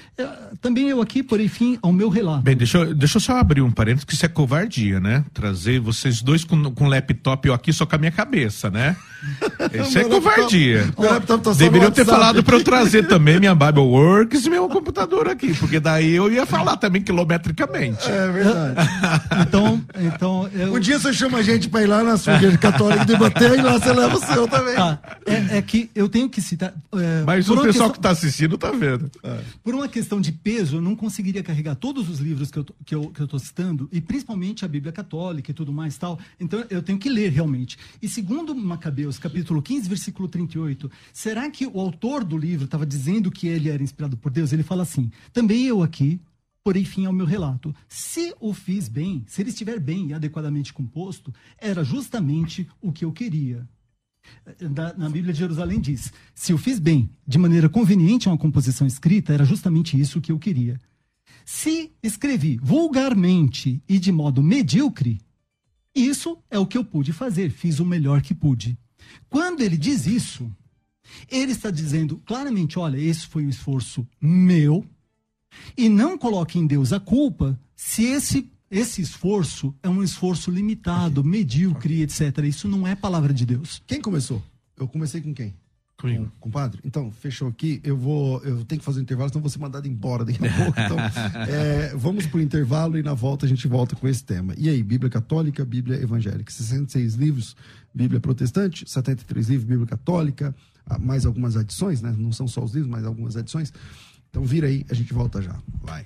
também eu aqui porém fim ao meu relato. Bem, deixa eu, deixa eu só abrir um parênteses, que isso é covardia, né? Trazer vocês dois com, com laptop eu aqui só com a minha cabeça, né? Isso é covardia. Laptop, tá Deveriam ter falado para eu trazer também minha Bible Works e meu computador aqui, porque daí eu ia falar também quilometricamente. É verdade. então, então eu... Um dia você chama a gente para ir lá na sua igreja católica debater e lá você leva o seu também. Tá. É, é, que eu tenho que citar. É, Mas o pessoal questão... que está assistindo está vendo. É. Por uma questão de peso, eu não conseguiria carregar todos os livros que eu, que eu, que eu citando, e principalmente a Bíblia Católica e tudo mais tal. Então eu tenho que ler realmente. E segundo Macabeus, capítulo 15, versículo 38, será que o autor do livro estava dizendo que ele era inspirado por Deus? Ele fala assim: também eu aqui, porém fim ao meu relato. Se o fiz bem, se ele estiver bem e adequadamente composto, era justamente o que eu queria. Na, na, Bíblia de Jerusalém diz: se eu fiz bem, de maneira conveniente a uma composição escrita, era justamente isso que eu queria. Se escrevi vulgarmente e de modo medíocre, isso é o que eu pude fazer, fiz o melhor que pude. Quando ele diz isso, ele está dizendo claramente: olha, esse foi um esforço meu, e não coloque em Deus a culpa se esse esse esforço é um esforço limitado, medíocre, etc. Isso não é palavra de Deus. Quem começou? Eu comecei com quem? Comigo. Com, com o padre? Então, fechou aqui. Eu vou. Eu tenho que fazer um intervalo, senão vou ser mandado embora daqui a pouco. Então, é, vamos para o intervalo e na volta a gente volta com esse tema. E aí, Bíblia Católica, Bíblia Evangélica. 66 livros, Bíblia Protestante, 73 livros, Bíblia Católica, ah, mais algumas adições, né? Não são só os livros, mas algumas adições. Então, vira aí, a gente volta já. Vai.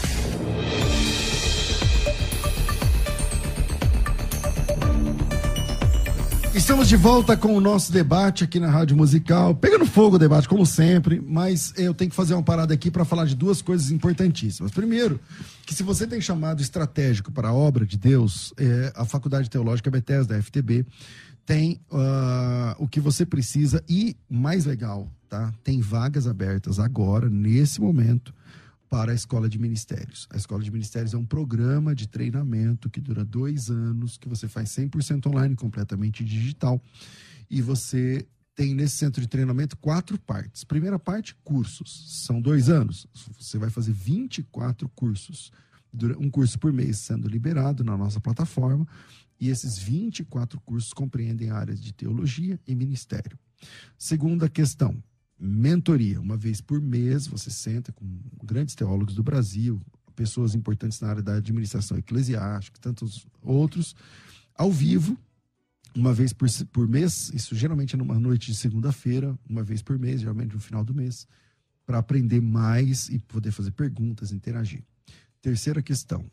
Estamos de volta com o nosso debate aqui na Rádio Musical. Pegando fogo o debate, como sempre, mas eu tenho que fazer uma parada aqui para falar de duas coisas importantíssimas. Primeiro, que se você tem chamado estratégico para a obra de Deus, é, a Faculdade Teológica Bethesda, da FTB, tem uh, o que você precisa e, mais legal, tá? Tem vagas abertas agora, nesse momento, para a Escola de Ministérios. A Escola de Ministérios é um programa de treinamento que dura dois anos, que você faz 100% online, completamente digital. E você tem nesse centro de treinamento quatro partes. Primeira parte, cursos. São dois anos. Você vai fazer 24 cursos. Um curso por mês sendo liberado na nossa plataforma. E esses 24 cursos compreendem áreas de teologia e ministério. Segunda questão, mentoria. Uma vez por mês, você senta com grandes teólogos do Brasil, pessoas importantes na área da administração eclesiástica, tantos outros, ao vivo, uma vez por, por mês, isso geralmente é numa noite de segunda-feira, uma vez por mês, geralmente no final do mês, para aprender mais e poder fazer perguntas, interagir. Terceira questão: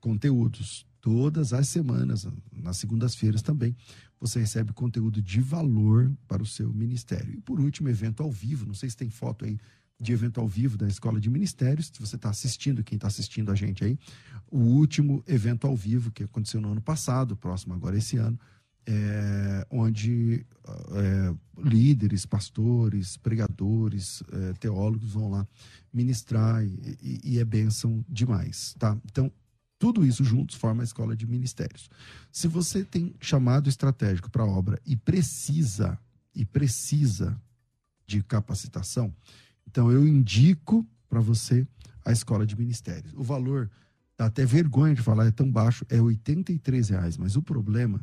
conteúdos. Todas as semanas, nas segundas-feiras também, você recebe conteúdo de valor para o seu ministério. E por último, evento ao vivo. Não sei se tem foto aí de evento ao vivo da Escola de Ministérios. Se você está assistindo, quem está assistindo a gente aí, o último evento ao vivo que aconteceu no ano passado, próximo agora esse ano, é, onde é, líderes, pastores, pregadores, é, teólogos vão lá ministrar e, e, e é bênção demais, tá? Então, tudo isso juntos forma a escola de ministérios. Se você tem chamado estratégico para a obra e precisa e precisa de capacitação, então eu indico para você a escola de ministérios. O valor dá até vergonha de falar, é tão baixo, é R$ reais, mas o problema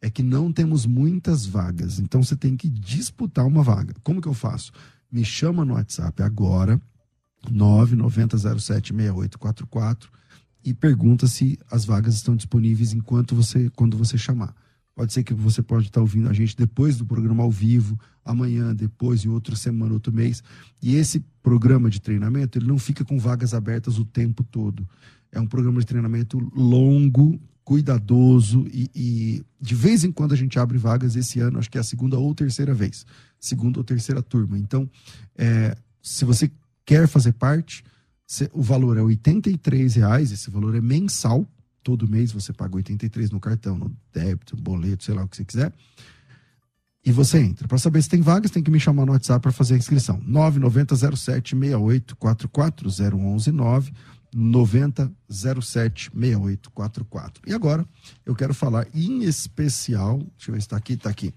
é que não temos muitas vagas, então você tem que disputar uma vaga. Como que eu faço? Me chama no WhatsApp agora, 990076844 e pergunta se as vagas estão disponíveis enquanto você quando você chamar. Pode ser que você pode estar ouvindo a gente depois do programa ao vivo, amanhã, depois, em outra semana, outro mês. E esse programa de treinamento, ele não fica com vagas abertas o tempo todo. É um programa de treinamento longo, cuidadoso e, e, de vez em quando a gente abre vagas esse ano, acho que é a segunda ou terceira vez, segunda ou terceira turma. Então, é, se você quer fazer parte, o valor é R$ reais, esse valor é mensal. Todo mês você paga 83 no cartão, no débito, boleto, sei lá o que você quiser. E você entra. Para saber se tem vagas, tem que me chamar no WhatsApp para fazer a inscrição. 990076844 90076844. E agora eu quero falar em especial, deixa eu ver se está aqui, está aqui,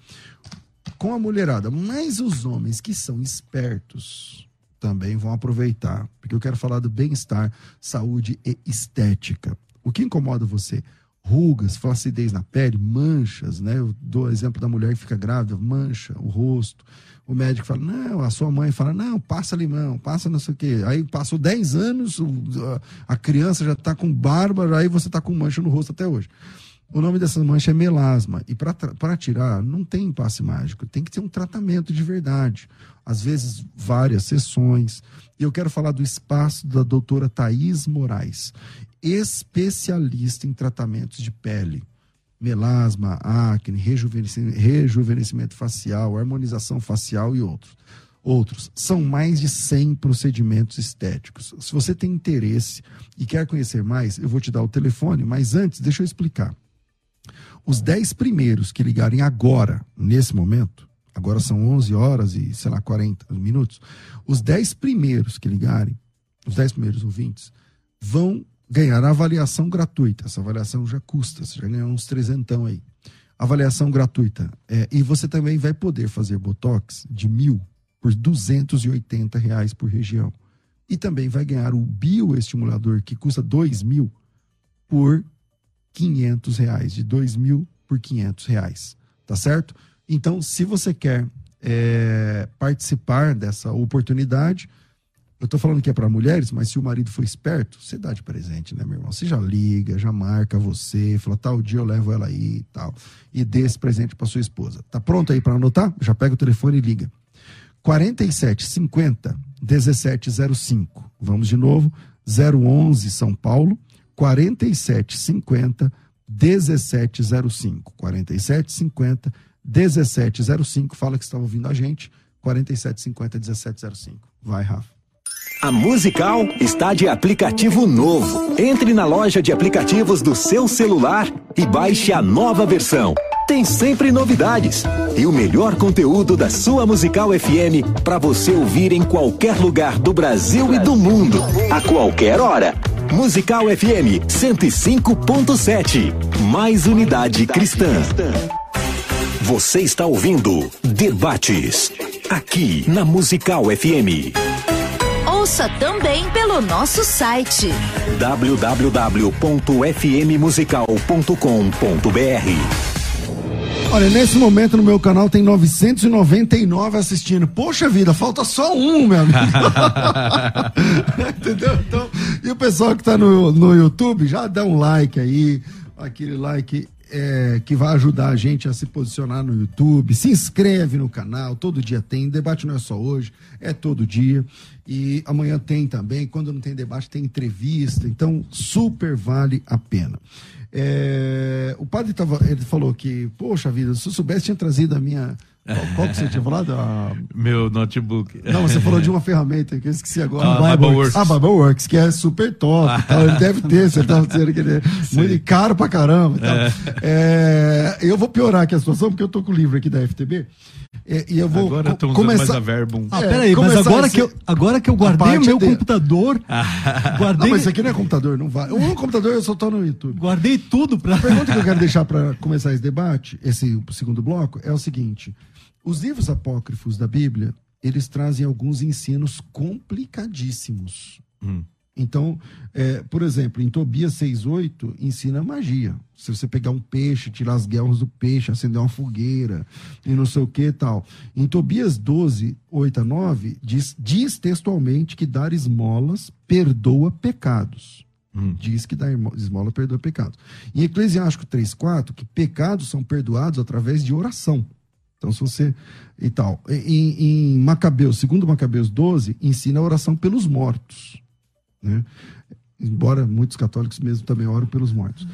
com a mulherada, mas os homens que são espertos, também vão aproveitar, porque eu quero falar do bem-estar, saúde e estética. O que incomoda você? Rugas, flacidez na pele, manchas, né? Eu dou exemplo da mulher que fica grávida, mancha o rosto. O médico fala, não, a sua mãe fala, não, passa limão, passa não sei o quê. Aí passou 10 anos, a criança já está com barba, aí você está com mancha no rosto até hoje. O nome dessa mancha é melasma. E para tirar, não tem passe mágico. Tem que ter um tratamento de verdade. Às vezes, várias sessões. E eu quero falar do espaço da doutora Thaís Moraes, especialista em tratamentos de pele. Melasma, acne, rejuvenescimento, rejuvenescimento facial, harmonização facial e outros. Outros. São mais de 100 procedimentos estéticos. Se você tem interesse e quer conhecer mais, eu vou te dar o telefone, mas antes, deixa eu explicar. Os 10 primeiros que ligarem agora, nesse momento, agora são 11 horas e, sei lá, 40 minutos, os 10 primeiros que ligarem, os 10 primeiros ouvintes, vão ganhar a avaliação gratuita. Essa avaliação já custa, você já ganhou uns trezentão aí. Avaliação gratuita. É, e você também vai poder fazer Botox de mil por 280 reais por região. E também vai ganhar o bioestimulador, que custa 2 mil, por 500 reais. De 2 mil por 500 reais. Tá certo? Então, se você quer é, participar dessa oportunidade, eu tô falando que é para mulheres, mas se o marido for esperto, você dá de presente, né, meu irmão? Você já liga, já marca você, fala, tal dia eu levo ela aí e tal. E dê esse presente para sua esposa. Tá pronto aí para anotar? Já pega o telefone e liga. 4750 1705. Vamos de novo. 011 São Paulo, 4750 1705. 4750 1705. Fala que estava ouvindo a gente. 4750 1705. Vai, Rafa. A Musical está de aplicativo novo. Entre na loja de aplicativos do seu celular e baixe a nova versão. Tem sempre novidades e o melhor conteúdo da sua Musical FM para você ouvir em qualquer lugar do Brasil e do mundo, a qualquer hora. Musical FM 105.7. Mais unidade cristã. Você está ouvindo Debates aqui na Musical FM. Ouça também pelo nosso site www.fmmusical.com.br. Olha, nesse momento no meu canal tem 999 assistindo. Poxa vida, falta só um, meu amigo. Entendeu? Então, e o pessoal que tá no, no YouTube, já dá um like aí, aquele like é, que vai ajudar a gente a se posicionar no YouTube. Se inscreve no canal, todo dia tem. Debate não é só hoje, é todo dia. E amanhã tem também. Quando não tem debate, tem entrevista. Então, super vale a pena. É, o padre tava, ele falou que, poxa vida, se eu soubesse, tinha trazido a minha. Qual, qual que você tinha falado? A... Meu notebook. Não, você falou de uma ferramenta que eu esqueci agora. Ah, Bibleworks. Ah, Bibleworks, que é super top. Tal. Ele deve ter, você estava dizendo que ele é muito caro pra caramba. e tal. É, eu vou piorar aqui a situação, porque eu tô com o livro aqui da FTB. É, e eu vou Agora estamos usando mais começar. a verbum. Ah, É, peraí, mas começar agora esse- que, eu, agora que eu guardei o meu de- computador, Não, guardei, mas isso aqui não é computador, não vai. O computador eu só tô no YouTube. guardei tudo pra. A pergunta que eu quero deixar para começar esse debate, esse segundo bloco, é o seguinte: os livros apócrifos da Bíblia, eles trazem alguns ensinos complicadíssimos. Hum. Então, é, por exemplo, em Tobias 6,8 ensina magia. Se você pegar um peixe, tirar as guerras do peixe, acender uma fogueira e não sei o que e tal. Em Tobias 12, 8 a 9, diz, diz textualmente que dar esmolas perdoa pecados. Hum. Diz que dar esmola perdoa pecados. Em Eclesiástico 3,4, que pecados são perdoados através de oração. Então, se você. E tal. Em, em Macabeus, segundo Macabeus 12, ensina a oração pelos mortos. Né? Embora muitos católicos mesmo também oram pelos mortos.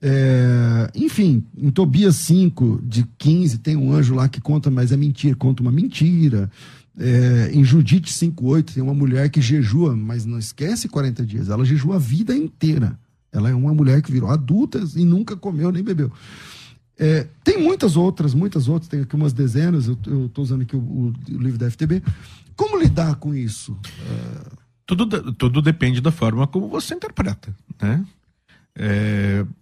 É, enfim, em Tobias 5, de 15, tem um anjo lá que conta, mas é mentira, conta uma mentira. É, em Judite 5,8 tem uma mulher que jejua, mas não esquece 40 dias, ela jejua a vida inteira. Ela é uma mulher que virou adulta e nunca comeu nem bebeu. É, tem muitas outras, muitas outras, tem aqui umas dezenas, eu estou usando aqui o, o- livro da FTB. Como lidar com isso? Tudo, tudo depende da forma como você interpreta, né?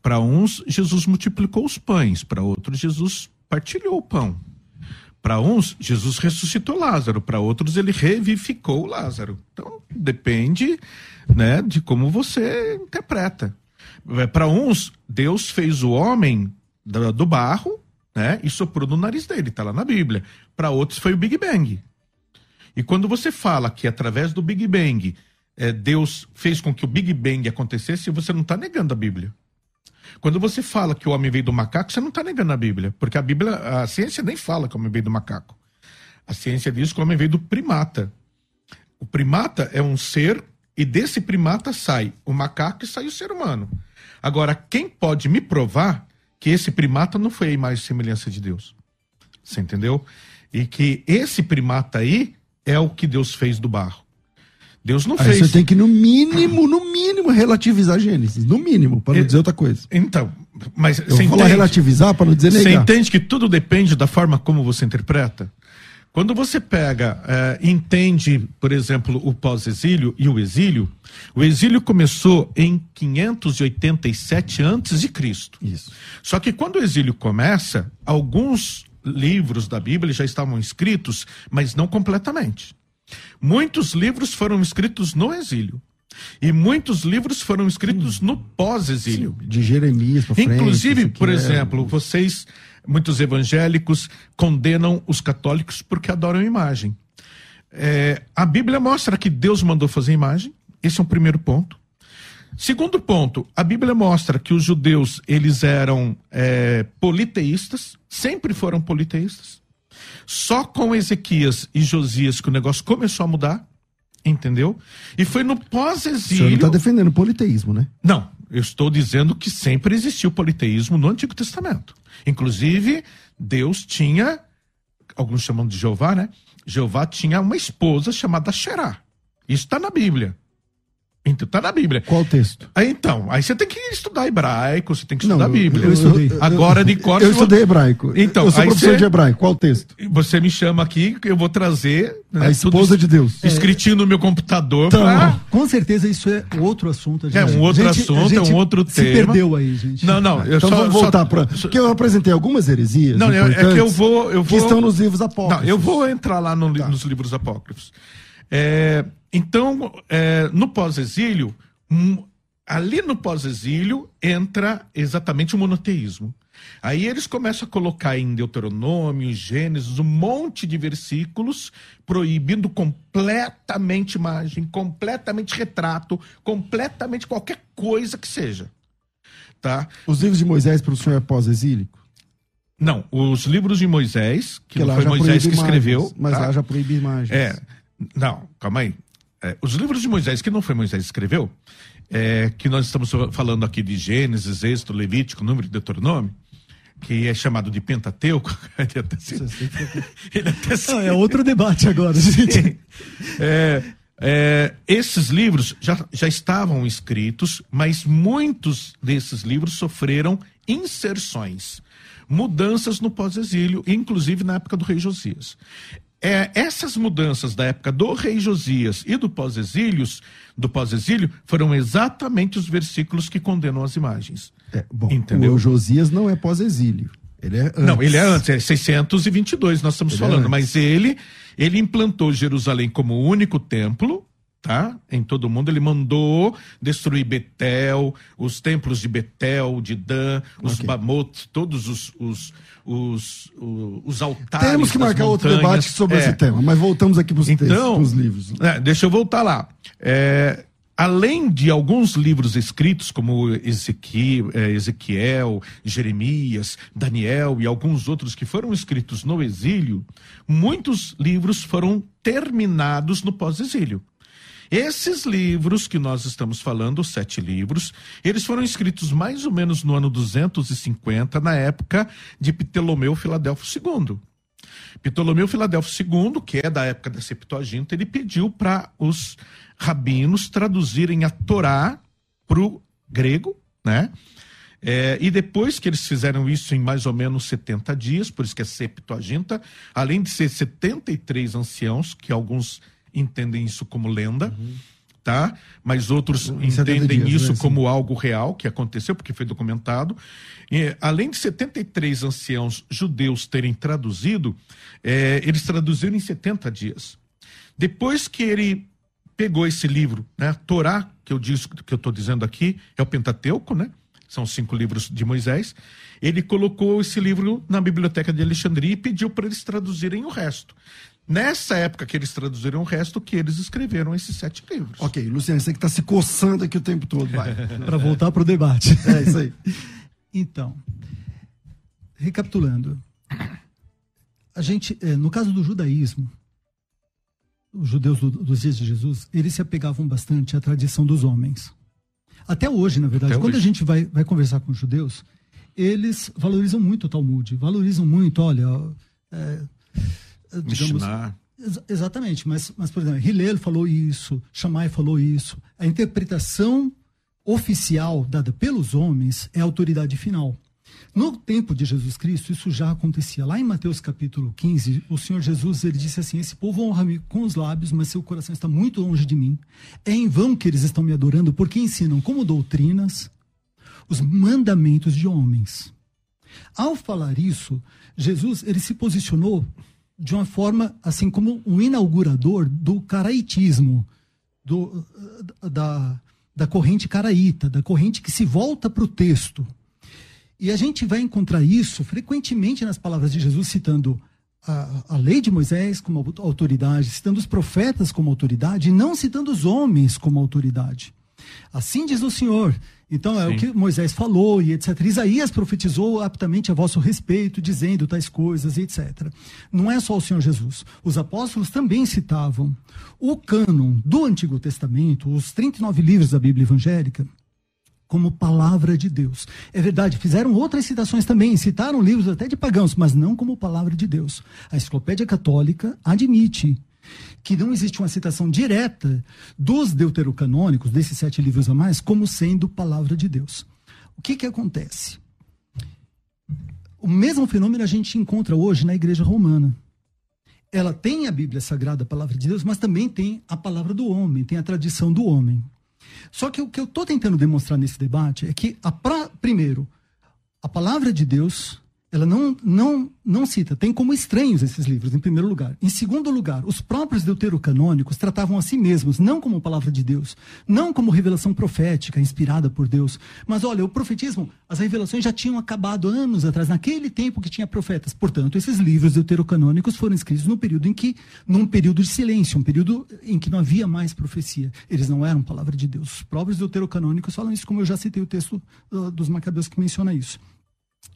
para uns, Jesus multiplicou os pães, para outros, Jesus partilhou o pão. Para uns, Jesus ressuscitou Lázaro, para outros, ele revivificou Lázaro. Então, depende né, de como você interpreta. Para uns, Deus fez o homem do barro né, e soprou no nariz dele, está lá na Bíblia. Para outros, foi o Big Bang. E quando você fala que através do Big Bang eh, Deus fez com que o Big Bang acontecesse, você não está negando a Bíblia. Quando você fala que o homem veio do macaco, você não está negando a Bíblia, porque a Bíblia, a ciência nem fala que o homem veio do macaco. A ciência diz que o homem veio do primata. O primata é um ser e desse primata sai o macaco e sai o ser humano. Agora, quem pode me provar que esse primata não foi a imagem e semelhança de Deus? Você entendeu? E que esse primata aí é o que Deus fez do barro. Deus não Aí fez. você tem que, no mínimo, no mínimo, relativizar Gênesis. No mínimo, para não Eu- dizer outra coisa. Então, mas Eu você vou falar relativizar para não dizer Você negar. entende que tudo depende da forma como você interpreta? Quando você pega eh, entende, por exemplo, o pós-exílio e o exílio, o exílio começou em 587 antes de Cristo. Isso. Só que quando o exílio começa, alguns livros da Bíblia já estavam escritos, mas não completamente. Muitos livros foram escritos no exílio. E muitos livros foram escritos no pós-exílio. De Jeremias para frente. Inclusive, por é- exemplo, vocês, muitos evangélicos, condenam os católicos porque adoram imagem. É, a Bíblia mostra que Deus mandou fazer imagem. Esse é o primeiro ponto. Segundo ponto, a Bíblia mostra que os judeus eles eram é, politeístas, sempre foram politeístas. Só com Ezequias e Josias que o negócio começou a mudar, entendeu? E foi no O senhor não pós-exílio. está defendendo o politeísmo, né? Não, eu estou dizendo que sempre existiu politeísmo no Antigo Testamento. Inclusive, Deus tinha, alguns chamam de Jeová, né? Jeová tinha uma esposa chamada Xerá. Isso está na Bíblia. Então, está na Bíblia. Qual o texto? Aí, então, aí você tem que estudar hebraico, você tem que estudar a eu- Bíblia. eu estudei. Agora, de cor, Eu estudei hebraico. Então, eu sou professor você- de hebraico. Qual o texto? Você me chama aqui, que eu vou trazer né, A esposa de Deus. escritinho no meu computador Então, pra- Com certeza isso é outro assunto. a É um outro assunto, é um outro se tema. perdeu aí, gente. Não, não, eu Então só, vamos só- voltar para. Porque eu apresentei algumas heresias. Não, é- é que eu vou- eu Que vou- estão nos livros apócrifos. Não, eu vou entrar lá no Tá. nos livros apócrifos. É, então, é, no pós-exílio, ali no pós-exílio entra exatamente o monoteísmo. Aí eles começam a colocar em Deuteronômio, Gênesis, um monte de versículos proibindo completamente imagem, completamente retrato, completamente qualquer coisa que seja. Tá? Os livros de Moisés para o senhor é pós-exílico? Não, os livros de Moisés, que lá foi Moisés que proíbe escreveu. imagens, Mas tá? lá já proíbe imagens. É, não, calma aí. É, os livros de Moisés, que não foi Moisés que escreveu, é, que nós estamos falando aqui de Gênesis, Êxodo, Levítico, Número e Deuteronômio, que é chamado de Pentateuco, ele até se- ele até se- Não, é outro debate agora, gente. é, é, esses livros já, já estavam escritos, mas muitos desses livros sofreram inserções, mudanças no pós-exílio, inclusive na época do rei Josias. É, essas mudanças da época do rei Josias e do pós-exílios, do pós-exílio, foram exatamente os versículos que condenam as imagens. É, bom, Entendeu? o Josias não é pós-exílio. Ele é antes. Não, ele é antes, é 622 nós estamos Ele é falando, antes. mas ele ele implantou Jerusalém como o único templo, tá? Em todo o mundo ele mandou destruir Betel, os templos de Betel, de Dan, os Ok. Bamot, todos os os, os, os, os altares Temos que marcar outro montanhas. debate sobre É. esse tema, mas voltamos aqui para os Então, livros. é, deixa eu voltar lá. É, além de alguns livros escritos, como Ezequiel, é, Ezequiel, Jeremias, Daniel e alguns outros que foram escritos no exílio, muitos livros foram terminados no pós-exílio. Esses livros que nós estamos falando, os sete livros, eles foram escritos mais ou menos no ano 250, na época de Ptolomeu Filadelfo II. Ptolomeu Filadelfo II, que é da época da Septuaginta, ele pediu para os rabinos traduzirem a Torá para o grego, né? É, e depois que eles fizeram isso em mais ou menos 70 dias, por isso que é Septuaginta, além de ser 73 anciãos, que alguns entendem isso como lenda, tá? Mas outros Em 70 entendem dias, isso né? como algo real que aconteceu, porque foi documentado. E, além de 73 anciãos judeus terem traduzido, é, eles traduziram em 70 dias. Depois que ele pegou esse livro, né, Torá, que eu disse, que eu estou dizendo aqui, é o Pentateuco, né? São cinco livros de Moisés. Ele colocou esse livro na biblioteca de Alexandria e pediu para eles traduzirem o resto. Nessa época que eles traduziram o resto, que eles escreveram esses sete livros. Ok, Luciano, você que está se coçando aqui o tempo todo, vai. Para voltar para o debate. É isso aí. Então, recapitulando, a gente, eh, no caso do judaísmo, os judeus do- dos dias de Jesus, eles se apegavam bastante à tradição dos homens. Até hoje, na verdade, Até quando hoje. a gente vai, vai conversar com os judeus, eles valorizam muito o Talmud, valorizam muito, olha, é, digamos, Mishnah. Ex exatamente, mas, mas, por exemplo, Hillel falou isso, Shammai falou isso. A interpretação oficial dada pelos homens é a autoridade final. No tempo de Jesus Cristo, isso já acontecia. Lá em Mateus capítulo 15, o Senhor Jesus ele disse assim: Esse povo honra-me com os lábios, mas seu coração está muito longe de mim. É em vão que eles estão me adorando, porque ensinam como doutrinas os mandamentos de homens. Ao falar isso, Jesus ele se posicionou de uma forma assim como um inaugurador do caraitismo, do, da, da corrente caraíta, da corrente que se volta para o texto. E a gente vai encontrar isso frequentemente nas palavras de Jesus, citando a, a, lei de Moisés como autoridade, citando os profetas como autoridade, e não citando os homens como autoridade. Assim diz o Senhor. Então é Sim. o que Moisés falou e etc. Isaías profetizou aptamente a vosso respeito, dizendo tais coisas e etc. Não é só o Senhor Jesus. Os apóstolos também citavam o cânon do Antigo Testamento, os 39 livros da Bíblia evangélica, como palavra de Deus. É verdade, fizeram outras citações também, citaram livros até de pagãos, mas não como palavra de Deus. A Enciclopédia Católica admite que não existe uma citação direta dos deuterocanônicos, desses sete livros a mais, como sendo palavra de Deus. O que, que acontece? O mesmo fenômeno a gente encontra hoje na igreja romana. Ela tem a Bíblia Sagrada, a palavra de Deus, mas também tem a palavra do homem, tem a tradição do homem. Só que o que eu estou tentando demonstrar nesse debate é que, a pra, primeiro, a palavra de Deus ela não, não, não cita, tem como estranhos esses livros, em primeiro lugar. Em segundo lugar, os próprios deuterocanônicos tratavam a si mesmos, não como palavra de Deus, não como revelação profética, inspirada por Deus. Mas olha, o profetismo, as revelações já tinham acabado anos atrás, naquele tempo que tinha profetas. Portanto, esses livros deuterocanônicos foram escritos no período em que, num período de silêncio, um período em que não havia mais profecia. Eles não eram palavra de Deus. Os próprios deuterocanônicos falam isso, como eu já citei o texto uh, dos Macabeus que menciona isso.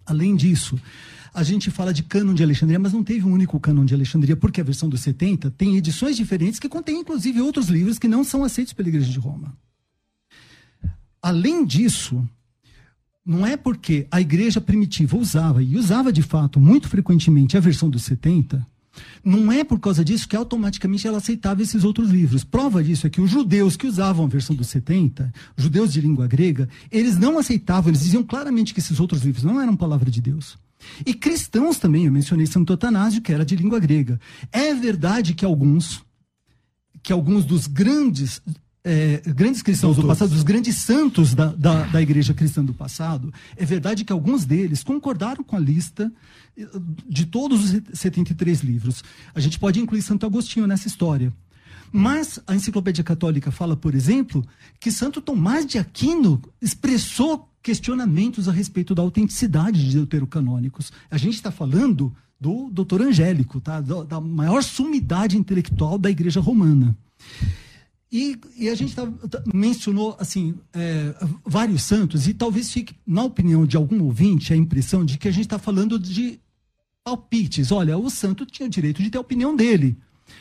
Além disso, a gente fala de cânon de Alexandria, mas não teve um único cânon de Alexandria, porque a versão dos 70 tem edições diferentes que contêm, inclusive, outros livros que não são aceitos pela Igreja de Roma. Além disso, não é porque a igreja primitiva usava, e usava de fato muito frequentemente a versão dos 70, não é por causa disso que automaticamente ela aceitava esses outros livros. Prova disso é que os judeus que usavam a versão dos 70, judeus de língua grega, eles não aceitavam, eles diziam claramente que esses outros livros não eram palavra de Deus. E cristãos também, eu mencionei Santo Atanásio, que era de língua grega. É verdade que alguns, que alguns dos grandes é, grandes cristãos do passado, dos grandes santos da, da, da, igreja cristã do passado, é verdade que alguns deles concordaram com a lista eh, de todos os 73 livros. A gente pode incluir Santo Agostinho nessa história. Mas a Enciclopédia Católica fala, por exemplo, que Santo Tomás de Aquino expressou questionamentos a respeito da autenticidade de deuterocanônicos. A gente está falando do doutor Angélico, tá? da, da maior sumidade intelectual da Igreja Romana. E, e, a gente tá, tá, mencionou assim é, vários santos e talvez fique, na opinião de algum ouvinte, a impressão de que a gente está falando de palpites. Olha, o santo tinha o direito de ter a opinião dele.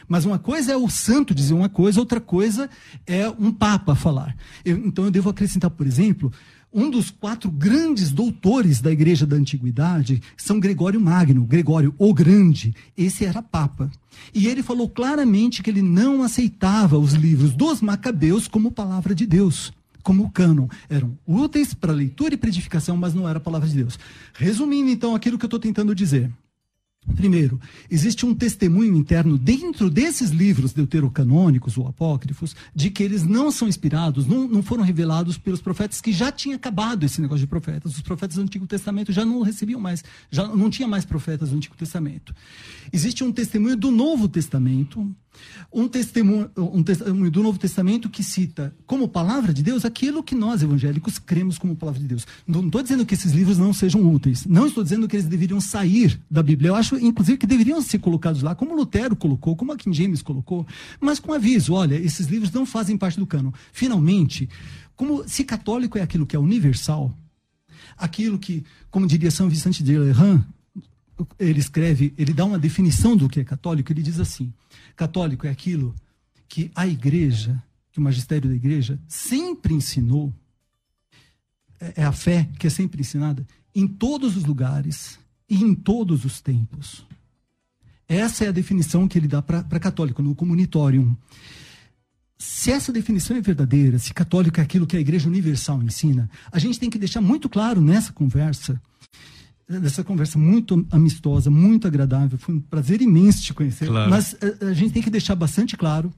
Mas uma coisa é o santo dizer uma coisa, outra coisa é um papa falar. Eu, então eu devo acrescentar, por exemplo, um dos quatro grandes doutores da igreja da antiguidade, São Gregório Magno, Gregório o Grande. Esse era papa. E ele falou claramente que ele não aceitava os livros dos Macabeus como palavra de Deus como cânon. Eram úteis para leitura e predificação, mas não era palavra de Deus. Resumindo, então, aquilo que eu estou tentando dizer. Primeiro, existe um testemunho interno dentro desses livros deuterocanônicos ou apócrifos de que eles não são inspirados, não, não foram revelados pelos profetas que já tinha acabado esse negócio de profetas. Os profetas do Antigo Testamento já não recebiam mais, já não tinha mais profetas do Antigo Testamento. Existe um testemunho do Novo Testamento um testemunho, um testemunho do Novo Testamento que cita como palavra de Deus aquilo que nós evangélicos cremos como palavra de Deus. Não estou dizendo que esses livros não sejam úteis, não estou dizendo que eles deveriam sair da Bíblia. Eu acho, inclusive, que deveriam ser colocados lá, como Lutero colocou, como a King James colocou, mas com aviso: olha, esses livros não fazem parte do cano. Finalmente, como se católico é aquilo que é universal, aquilo que, como diria São Vicente de Lerran, ele escreve, ele dá uma definição do que é católico, ele diz assim: católico é aquilo que a igreja, que o magistério da igreja sempre ensinou, é, é a fé que é sempre ensinada em todos os lugares e em todos os tempos. Essa é a definição que ele dá para católico, no comunitório. Se essa definição é verdadeira, se católico é aquilo que a Igreja Universal ensina, a gente tem que deixar muito claro nessa conversa, nessa conversa muito amistosa, muito agradável, foi um prazer imenso te conhecer, claro. mas a, eh, a gente tem que deixar bastante claro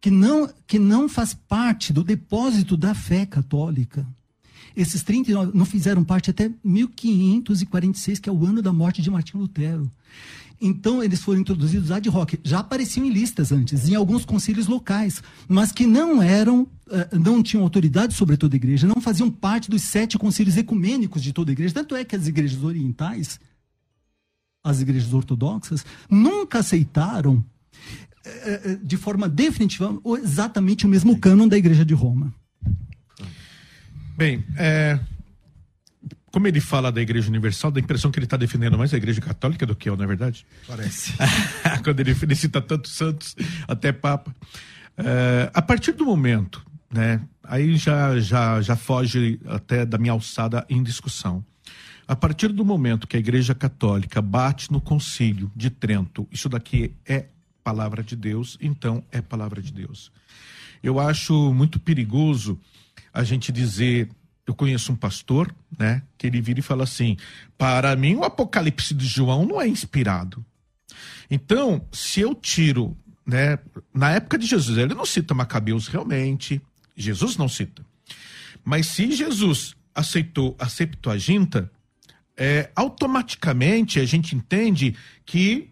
que não, que não faz parte do depósito da fé católica. Esses 39 não fizeram parte até 1546, que é o ano da morte de Martim Lutero. Então, eles foram introduzidos ad hoc. Já apareciam em listas antes, em alguns concílios locais, mas que não eram, eh, não tinham autoridade sobre toda a igreja, não faziam parte dos sete concílios ecumênicos de toda a igreja. Tanto é que as igrejas orientais, as igrejas ortodoxas, nunca aceitaram eh, eh, de forma definitiva exatamente o mesmo cânon da igreja de Roma. Bem, é, como ele fala da Igreja Universal, dá a impressão que ele está defendendo mais a Igreja Católica do que eu, não é verdade? Parece. Quando ele, ele cita tantos santos, até Papa. É, a partir do momento, né, aí já, já, já foge até da minha alçada em discussão. A partir do momento que a Igreja Católica bate no concílio de Trento, isso daqui é palavra de Deus, então é palavra de Deus. Eu acho muito perigoso a gente dizer eu conheço um pastor, né, que ele vira e fala assim: para mim o Apocalipse de João não é inspirado. Então, se eu tiro, né, na época de Jesus, ele não cita Macabeus realmente, Jesus não cita. Mas se Jesus aceitou a Septuaginta, é, automaticamente a gente entende que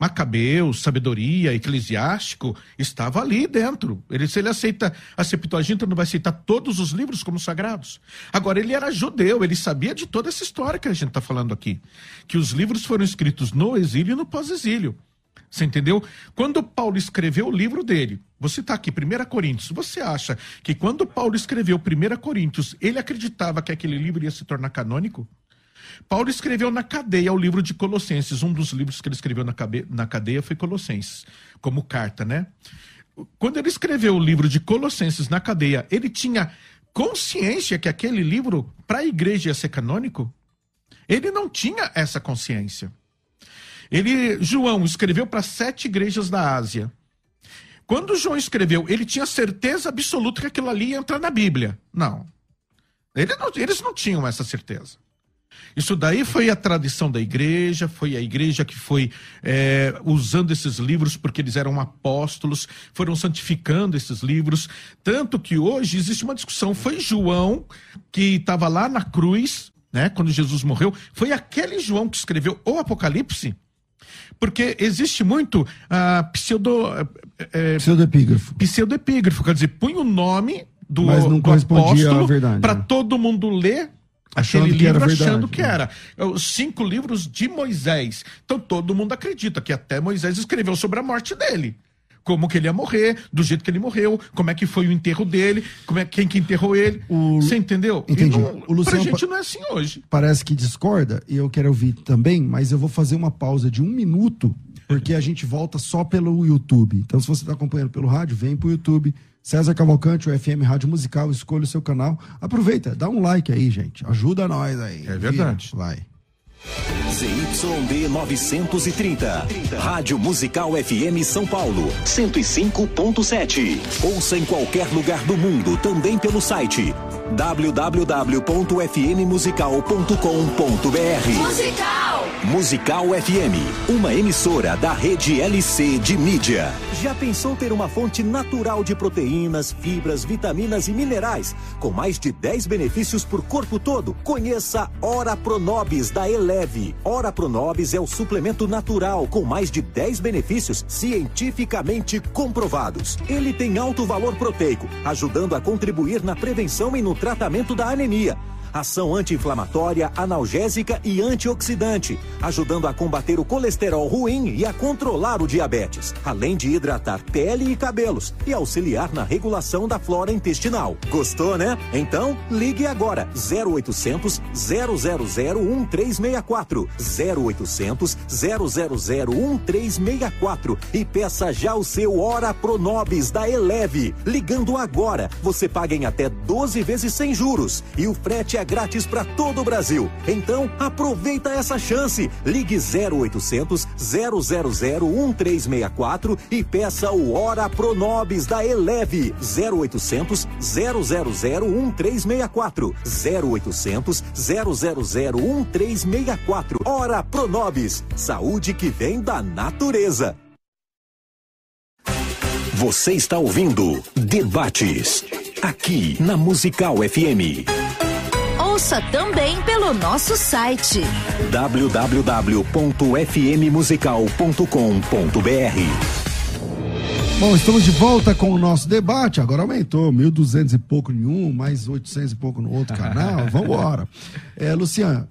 Macabeus, sabedoria, eclesiástico, estava ali dentro. Ele, se ele aceita a Septuaginta, não vai aceitar todos os livros como sagrados. Agora, ele era judeu, ele sabia de toda essa história que a gente está falando aqui. Que os livros foram escritos no exílio e no pós-exílio. Você entendeu? Quando Paulo escreveu o livro dele, você está aqui, 1 Coríntios, você acha que quando Paulo escreveu 1 Coríntios, ele acreditava que aquele livro ia se tornar canônico? Paulo escreveu na cadeia o livro de Colossenses. Um dos livros que ele escreveu na, cabe... na cadeia foi Colossenses, como carta, né? Quando ele escreveu o livro de Colossenses na cadeia, ele tinha consciência que aquele livro, para a igreja, ia ser canônico? Ele não tinha essa consciência. Ele, João, escreveu para sete igrejas da Ásia. Quando João escreveu, ele tinha certeza absoluta que aquilo ali ia entrar na Bíblia. Não. Ele não eles não tinham essa certeza. Isso daí foi a tradição da igreja, foi a igreja que foi é, usando esses livros porque eles eram apóstolos, foram santificando esses livros. Tanto que hoje existe uma discussão: foi João que estava lá na cruz, né, quando Jesus morreu, foi aquele João que escreveu o Apocalipse? Porque existe muito a uh, pseudo. É, pseudoepígrafo. Pseudoepígrafo, quer dizer, põe o nome do, do apóstolo para né? todo mundo ler achando aquele que livro era achando verdade, que né? era. É Os cinco livros de Moisés. Então todo mundo acredita que até Moisés escreveu sobre a morte dele. Como que ele ia morrer, do jeito que ele morreu, como é que foi o enterro dele, como é quem que enterrou ele. O- Você entendeu? Entendi. Não, O Luciano pra gente não é assim hoje. Parece que discorda, e eu quero ouvir também, mas eu vou fazer uma pausa de um minuto, porque a gente volta só pelo YouTube. Então, se você está acompanhando pelo rádio, vem pro YouTube. César Cavalcante, o FM Rádio Musical, escolha o seu canal. Aproveita, dá um like aí, gente. Ajuda nós aí. É verdade. Vira, Vai. ZYD 930. Rádio Musical FM São Paulo. 105.7. Ouça em qualquer lugar do mundo, também pelo site www.fmmusical.com.br. Musical! Musical FM, uma emissora da rede LC de mídia. Já pensou ter uma fonte natural de proteínas, fibras, vitaminas e minerais, com mais de 10 benefícios por corpo todo? Conheça Ora Pronobis da Eleve. Ora Pronobis é o suplemento natural com mais de 10 benefícios cientificamente comprovados. Ele tem alto valor proteico, ajudando a contribuir na prevenção e no tratamento da anemia. Ação anti-inflamatória, analgésica e antioxidante, ajudando a combater o colesterol ruim e a controlar o diabetes, além de hidratar pele e cabelos e auxiliar na regulação da flora intestinal. Gostou, né? Então, ligue agora 0800 000 1364 0800 000 1364 e peça já o seu Hora Pronobis da Eleve. Ligando agora, você paga em até 12 vezes sem juros e o frete é grátis para todo o Brasil. Então, aproveita essa chance. Ligue 0800 000 1364 e peça o Hora Pronobis da Eleve 0800 000 1364 0800 000 1364. Hora Pronobis. Saúde que vem da natureza. Você está ouvindo Debates aqui na Musical FM. Ouça também pelo nosso site www.fmmusical.com.br. Bom, estamos de volta com o nosso debate. Agora aumentou, 1.200 e pouco em um, mais 800 e pouco no outro canal. Vamos embora. É, Luciano,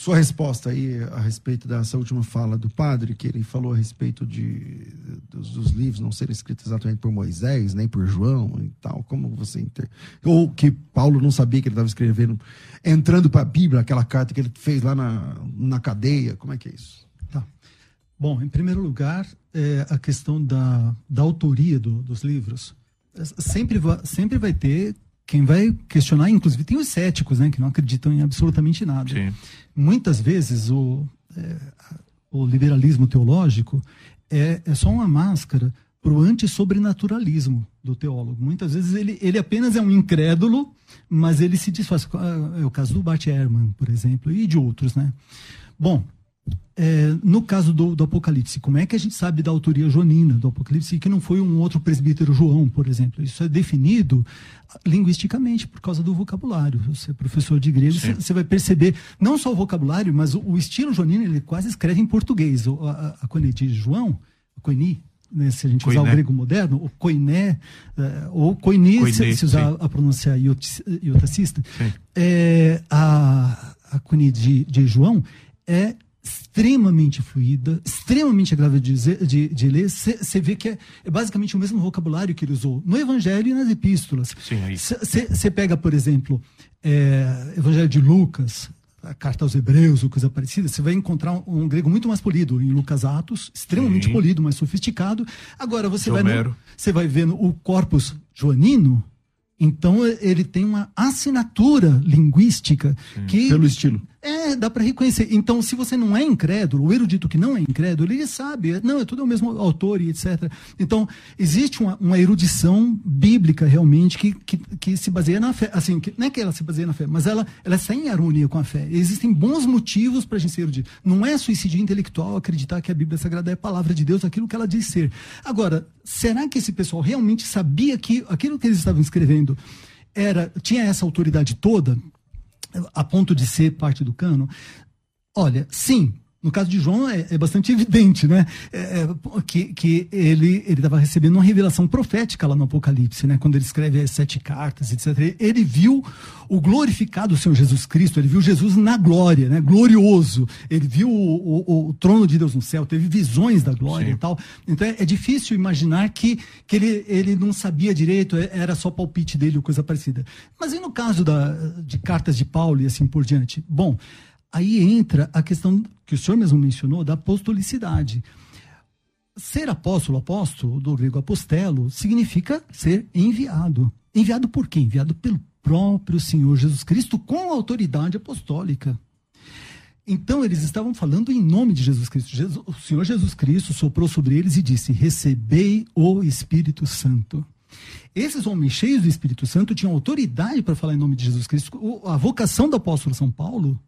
sua resposta aí a respeito dessa última fala do padre, que ele falou a respeito de, dos, dos livros não serem escritos exatamente por Moisés, nem por João e tal, como você inter... Ou que Paulo não sabia que ele estava escrevendo, entrando para a Bíblia, aquela carta que ele fez lá na, na cadeia, como é que é isso? Tá. Bom, em primeiro lugar, é a questão da, da autoria do, dos livros. Sempre, vai, sempre vai ter quem vai questionar, inclusive tem os céticos, né, que não acreditam em absolutamente nada. Sim. Muitas vezes o, é, o liberalismo teológico é, é só uma máscara para o antissobrenaturalismo do teólogo. Muitas vezes ele, ele apenas é um incrédulo, mas ele se disfarça. É o caso do Bart Ehrman, por exemplo, e de outros, né? Bom, é, no caso do, do, Apocalipse, como é que a gente sabe da autoria joanina do Apocalipse que não foi um outro presbítero João, por exemplo? Isso é definido linguisticamente por causa do vocabulário. Você é professor de grego, você vai perceber não só o vocabulário, mas o, o, estilo joanino, ele quase escreve em português. O, a, a Coine de João, a Coini, né, se a gente usar o grego moderno, o koiné, uh, ou koiné, se, se, usar sim. a pronúncia iotacista, é, a, a koiné de, de João é extremamente fluida, extremamente agradável de, de, de ler. Você vê que é, é, basicamente o mesmo vocabulário que ele usou no Evangelho e nas Epístolas. Você pega, por exemplo, é, Evangelho de Lucas, a carta aos Hebreus ou coisa parecida, você vai encontrar um, um, grego muito mais polido em Lucas Atos, extremamente Sim. polido, mais sofisticado. Agora você vai, no, você vai vendo o corpus joanino, então ele tem uma assinatura linguística Sim. que pelo estilo é, dá para reconhecer. Então, se você não é incrédulo, o erudito que não é incrédulo, ele sabe, é, não, é tudo o mesmo autor e etc. Então, existe uma, uma erudição bíblica realmente que, que, que, se baseia na fé. Assim, que, não é que ela se baseia na fé, mas ela, ela está em harmonia com a fé. Existem bons motivos para a gente ser erudito. Não é suicídio intelectual acreditar que a Bíblia Sagrada é a palavra de Deus, aquilo que ela diz ser. Agora, será que esse pessoal realmente sabia que aquilo que eles estavam escrevendo era tinha essa autoridade toda? A ponto de ser parte do cano? Olha, sim, no caso de João é, é bastante evidente, né? É, é que, que ele estava recebendo uma revelação profética lá no Apocalipse, né? Quando ele escreve as sete cartas, etc. Ele viu o glorificado Senhor Jesus Cristo, ele viu Jesus na glória, né? Glorioso. Ele viu o, o, o trono de Deus no céu, teve visões da glória Sim. e tal. Então é, é, difícil imaginar que, que ele, ele não sabia direito, é, era só palpite dele ou coisa parecida. Mas e no caso da, de cartas de Paulo e assim por diante? Bom. Aí entra a questão que o senhor mesmo mencionou da apostolicidade. Ser apóstolo, apóstolo, do grego apostelo, significa ser enviado. Enviado por quem? Enviado pelo próprio Senhor Jesus Cristo com autoridade apostólica. Então eles estavam falando em nome de Jesus Cristo. Jesus, o Senhor Jesus Cristo soprou sobre eles e disse: Recebei o Espírito Santo. Esses homens cheios do Espírito Santo tinham autoridade para falar em nome de Jesus Cristo. A vocação do apóstolo São Paulo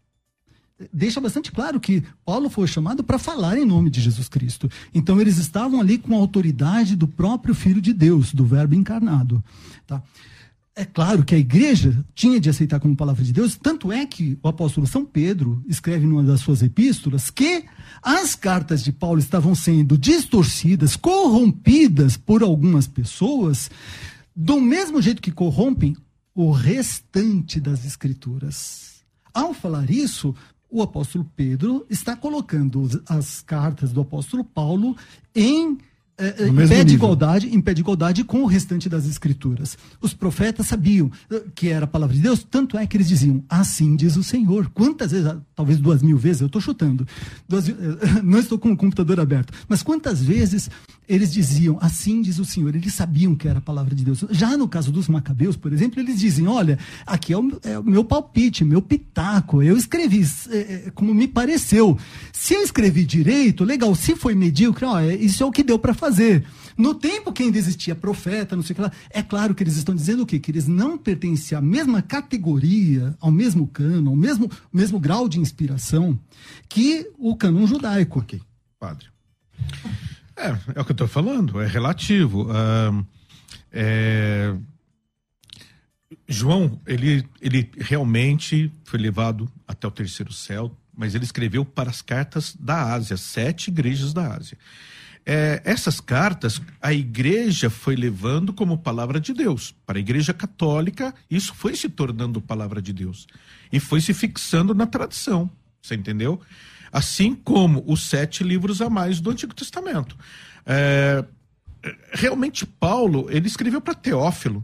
deixa bastante claro que Paulo foi chamado para falar em nome de Jesus Cristo. Então eles estavam ali com a autoridade do próprio Filho de Deus, do Verbo encarnado. Tá? É claro que a igreja tinha de aceitar como palavra de Deus, tanto é que o apóstolo São Pedro escreve numa das suas epístolas que as cartas de Paulo estavam sendo distorcidas, corrompidas por algumas pessoas, do mesmo jeito que corrompem o restante das escrituras. Ao falar isso, o apóstolo Pedro está colocando as cartas do apóstolo Paulo em é, em pé de igualdade, em pé de igualdade com o restante das escrituras. Os profetas sabiam eh, que era a palavra de Deus, tanto é que eles diziam, assim diz o Senhor. Quantas vezes, talvez duas mil vezes, eu estou chutando, duas, eh, não estou com o computador aberto, mas quantas vezes eles diziam, assim diz o Senhor, eles sabiam que era a palavra de Deus. Já no caso dos macabeus, por exemplo, eles dizem, olha, aqui é o, é o meu palpite, meu pitaco, eu escrevi é, como me pareceu. Se eu escrevi direito, legal, se foi medíocre, ó, isso é o que deu para fazer. No tempo que ainda existia profeta, não sei o que lá, é claro que eles estão dizendo o quê? Que eles não pertencem à mesma categoria, ao mesmo cano, ao mesmo, mesmo grau de inspiração que o cânon judaico. Ok, padre. É, é o que eu estou falando, é relativo. é... João, ele, ele realmente foi levado até o terceiro céu, mas ele escreveu para as cartas da Ásia, sete igrejas da Ásia. É, essas cartas a igreja foi levando como palavra de Deus. Para a igreja católica, isso foi se tornando palavra de Deus. E foi se fixando na tradição. Você entendeu? Assim como os sete livros a mais do Antigo Testamento. É, realmente, Paulo, ele escreveu para Teófilo.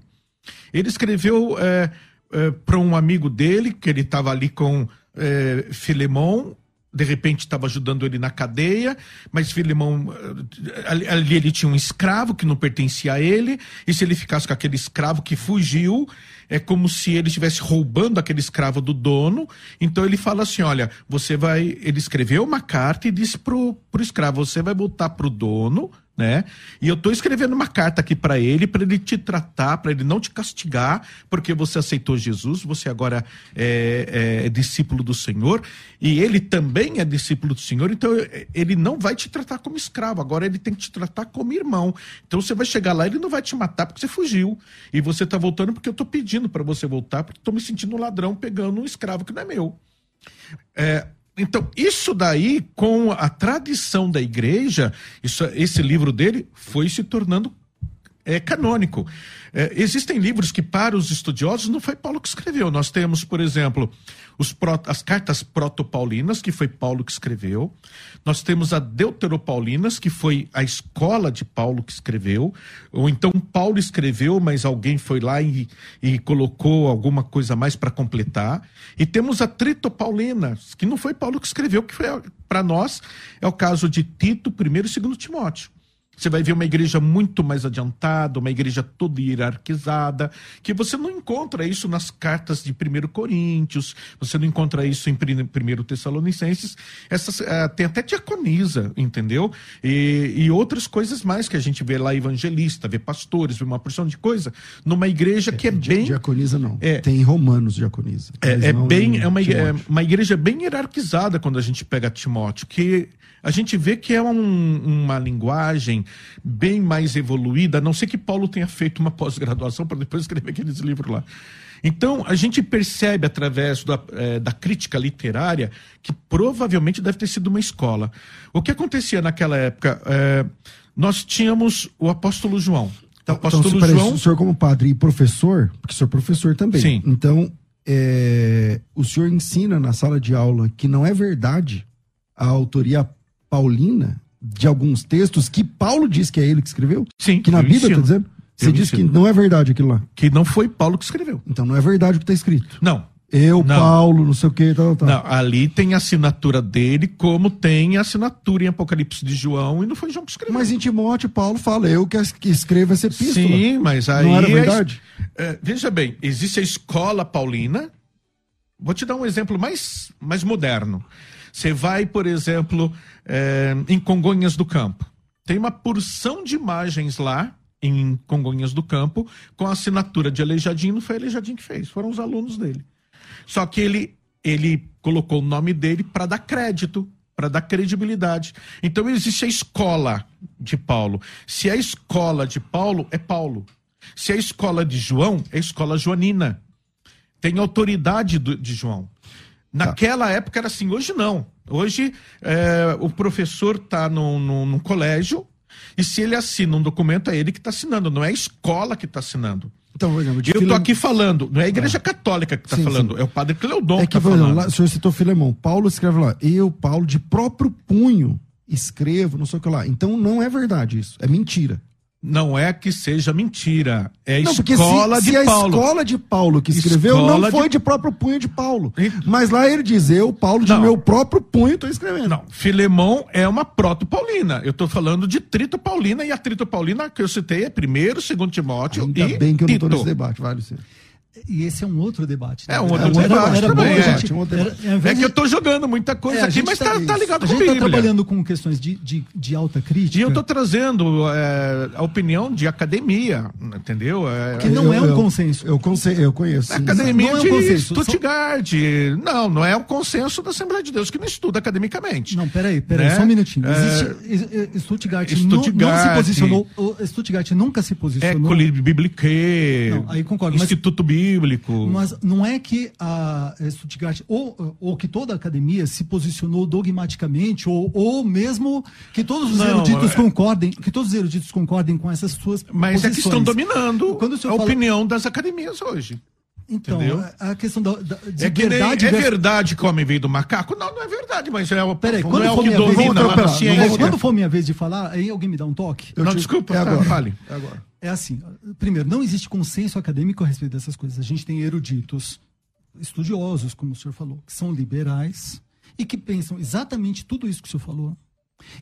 Ele escreveu é, é, para um amigo dele, que ele estava ali com é, Filemão, de repente estava ajudando ele na cadeia, mas Filemão, eh, ali, ali, ele tinha um escravo que não pertencia a ele, e se ele ficasse com aquele escravo que fugiu, é como se ele estivesse roubando aquele escravo do dono. Então ele fala assim: olha, você vai. Ele escreveu uma carta e disse pro, pro escravo: você vai voltar pro dono né? E eu estou escrevendo uma carta aqui para ele, para ele te tratar, para ele não te castigar, porque você aceitou Jesus, você agora é, é, é, discípulo do Senhor, e ele também é discípulo do Senhor, então ele não vai te tratar como escravo, agora ele tem que te tratar como irmão. Então você vai chegar lá, ele não vai te matar porque você fugiu, e você está voltando porque eu estou pedindo para você voltar, porque estou me sentindo um ladrão pegando um escravo que não é meu. É, então, isso daí, com a tradição da igreja, isso, esse livro dele foi se tornando é, canônico. É, existem livros que, para os estudiosos, não foi Paulo que escreveu. Nós temos, por exemplo, os, as cartas proto-paulinas, que foi Paulo que escreveu. Nós temos a Deuteropaulinas, que foi a escola de Paulo que escreveu. Ou então Paulo escreveu, mas alguém foi lá e, e colocou alguma coisa mais para completar. E temos a Tritopaulina, que não foi Paulo que escreveu, que para nós é o caso de Tito, 1 e 2 Timóteo. Você vai ver uma igreja muito mais adiantada, uma igreja toda hierarquizada, que você não encontra isso nas cartas de 1 Coríntios, você não encontra isso em 1 Tessalonicenses. Essas, uh, tem até diaconisa, entendeu? E, e, outras coisas mais que a gente vê lá, evangelista, vê pastores, vê uma porção de coisa, numa igreja que é, é bem. Diaconisa não. É, tem romanos diaconisa. É, é bem. É uma, é uma igreja bem hierarquizada quando a gente pega Timóteo, que a gente vê que é um, uma linguagem bem mais evoluída, a não ser que Paulo tenha feito uma pós-graduação para depois escrever aqueles livros lá. Então, a gente percebe através da, é, da, crítica literária que provavelmente deve ter sido uma escola. O que acontecia naquela época? É, nós tínhamos o apóstolo João. Então, o apóstolo então, João. O senhor, como padre e professor, porque o senhor é professor também. Sim. Então, é, o senhor ensina na sala de aula que não é verdade a autoria paulina de alguns textos que Paulo diz que é ele que escreveu? Sim. Que na Bíblia está dizendo? Você diz que não é verdade aquilo lá. Que não foi Paulo que escreveu. Então não é verdade o que está escrito. Não. Eu, não. Paulo, não sei o que, tal, tal. Não, ali tem a assinatura dele, como tem a assinatura em Apocalipse de João, e não foi João que escreveu. Mas em Timóteo, Paulo fala, eu que escrevo essa epístola. Sim, mas aí. Não era verdade? É, veja bem, existe a escola paulina. Vou te dar um exemplo mais, mais moderno. Você vai, por exemplo, é, em Congonhas do Campo. Tem uma porção de imagens lá, em Congonhas do Campo, com a assinatura de Aleijadinho, não foi Aleijadinho que fez, foram os alunos dele. Só que ele, ele colocou o nome dele para dar crédito, para dar credibilidade. Então existe a escola de Paulo. Se a escola de Paulo é Paulo. Se a escola de João é a escola joanina. Tem autoridade do, de João. Naquela tá. época era assim, hoje não. Hoje é, o professor está no, no, no, colégio e se ele assina um documento, é ele que está assinando, não é a escola que está assinando. Então, por exemplo, eu estou aqui falando, não é a igreja ah. católica que está falando, sim. é o padre Cleodon é que, está falando. Lá, o senhor citou Filemão, Paulo escreve lá, eu, Paulo, de próprio punho, escrevo, não sei o que lá. Então não é verdade isso, é mentira. Não é que seja mentira, é não, escola se, de se Paulo. a escola de Paulo que escreveu Escola não foi de- de... próprio punho de Paulo. Mas lá ele diz, eu, Paulo, de Não. meu próprio punho estou escrevendo. Não, Filemão é uma proto-paulina. Eu estou falando de Trito Paulina e a Trito Paulina que eu citei é primeiro, segundo Timóteo Ainda e bem que eu não estou nesse debate, vale Luciano. E esse é um outro debate. né? É um outro Era- debate era também, é. gente- Um outro É que de- eu tô jogando muita coisa É, aqui, mas tá- tá, tá ligado A com a gente tá Bíblia. trabalhando com questões de, de, de alta crítica. E eu tô trazendo é, a opinião de academia, entendeu? É, Que não é um eu, consenso. Eu, conse- eu conheço. Academia não é um de consenso, Stuttgart. Não, não é um consenso da Assembleia de Deus que não estuda academicamente. Não, peraí, peraí, Né? só um minutinho. É, Existe, eh, Stuttgart, não- Não, se Stuttgart. posicionou. Stuttgart nunca se É posicionou. Colírio Biblique, Não, aí concordo, mas- Instituto Bíblico. Mas não é que a Stuttgart, ou, ou que toda a academia se posicionou dogmaticamente, ou, ou mesmo que todos os Não, eruditos é- concordem, que todos os eruditos concordem com essas suas Mas é que posições. estão dominando Quando a fala- opinião das academias hoje. Então, entendeu? a, questão da, da de É que nem, verdade é versus- verdade que o homem veio do macaco? Não, não é verdade, mas é o, Peraí, quando é o for que vez, Quando for minha vez de falar, aí alguém me dá um toque. Eu Não, te- desculpa, é tá, agora. fale. É agora. É assim, primeiro, não existe consenso acadêmico a respeito dessas coisas. A gente tem eruditos estudiosos, como o senhor falou, que são liberais e que pensam exatamente tudo isso que o senhor falou.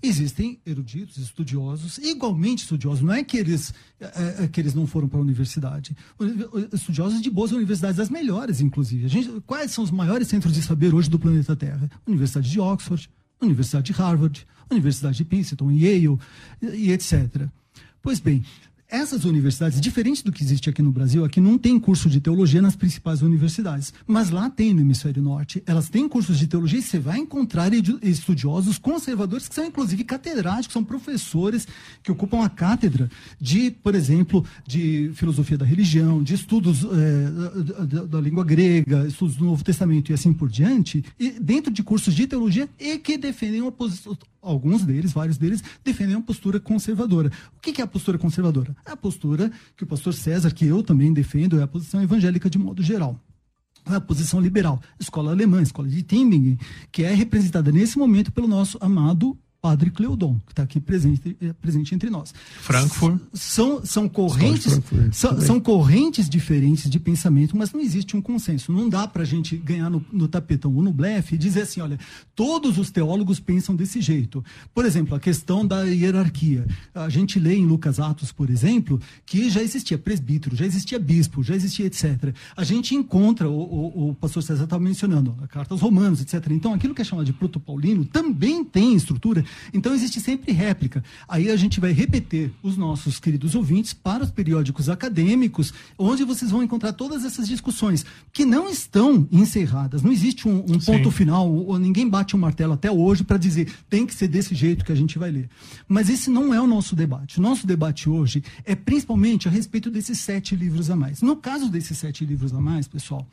Existem eruditos, estudiosos, igualmente estudiosos. Não é que eles, é, é, que eles não foram para a universidade. Uni- Estudiosos de boas universidades, as melhores, inclusive. Gente, quais são os maiores centros de saber hoje do planeta Terra? Universidade de Oxford, Universidade de Harvard, Universidade de Princeton, Yale e etc. Pois bem, essas universidades, diferente do que existe aqui no Brasil, aqui não tem curso de teologia nas principais universidades, mas lá tem no hemisfério norte. Elas têm cursos de teologia e você vai encontrar estudiosos conservadores que são inclusive catedráticos, são professores que ocupam a cátedra de, por exemplo, de filosofia da religião, de estudos eh, da, da- língua grega, estudos do Novo Testamento e assim por diante, e dentro de cursos de teologia e que defendem uma posição alguns deles, vários deles, defendem uma postura conservadora. O que é a postura conservadora? É a postura que o pastor César, que eu também defendo, é a posição evangélica de modo geral. É a posição liberal. Escola alemã, escola de Tübingen, que é representada nesse momento pelo nosso amado Padre Cleodon, que está aqui presente, eh, presente entre nós. Frankfurt. São, são correntes Frankfurt, são, também. são correntes diferentes de pensamento, mas não existe um consenso. Não dá para a gente ganhar no, no tapetão ou no blefe e dizer assim, olha, todos os teólogos pensam desse jeito. Por exemplo, a questão da hierarquia. A gente lê em Lucas Atos, por exemplo, que já existia presbítero, já existia bispo, já existia etc. A gente encontra, o, o, o pastor César estava mencionando, a carta aos romanos, etc. Então, aquilo que é chamado de proto-paulino também tem estrutura. Então, existe sempre réplica. Aí a gente vai repetir os nossos queridos ouvintes para os periódicos acadêmicos, onde vocês vão encontrar todas essas discussões que não estão encerradas. Não existe um, um ponto final, ou ninguém bate o martelo até hoje para dizer tem que ser desse jeito que a gente vai ler. Mas esse não é o nosso debate. O nosso debate hoje é principalmente a respeito desses sete livros a mais. No caso desses sete livros a mais, pessoal,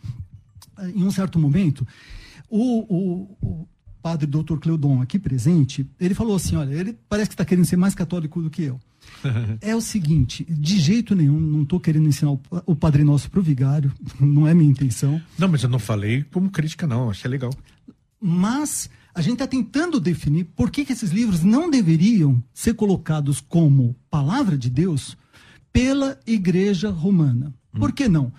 em um certo momento, o, o- o padre Dr. Cleodon, aqui presente, ele falou assim: olha, ele parece que está querendo ser mais católico do que eu. É o seguinte, de jeito nenhum, não estou querendo ensinar o, o Padre Nosso para o vigário, não é minha intenção, Não, mas eu não falei como crítica, não. Achei legal. mas a gente está tentando definir por que, que esses livros não deveriam ser colocados como palavra de Deus pela Igreja Romana. Por que não?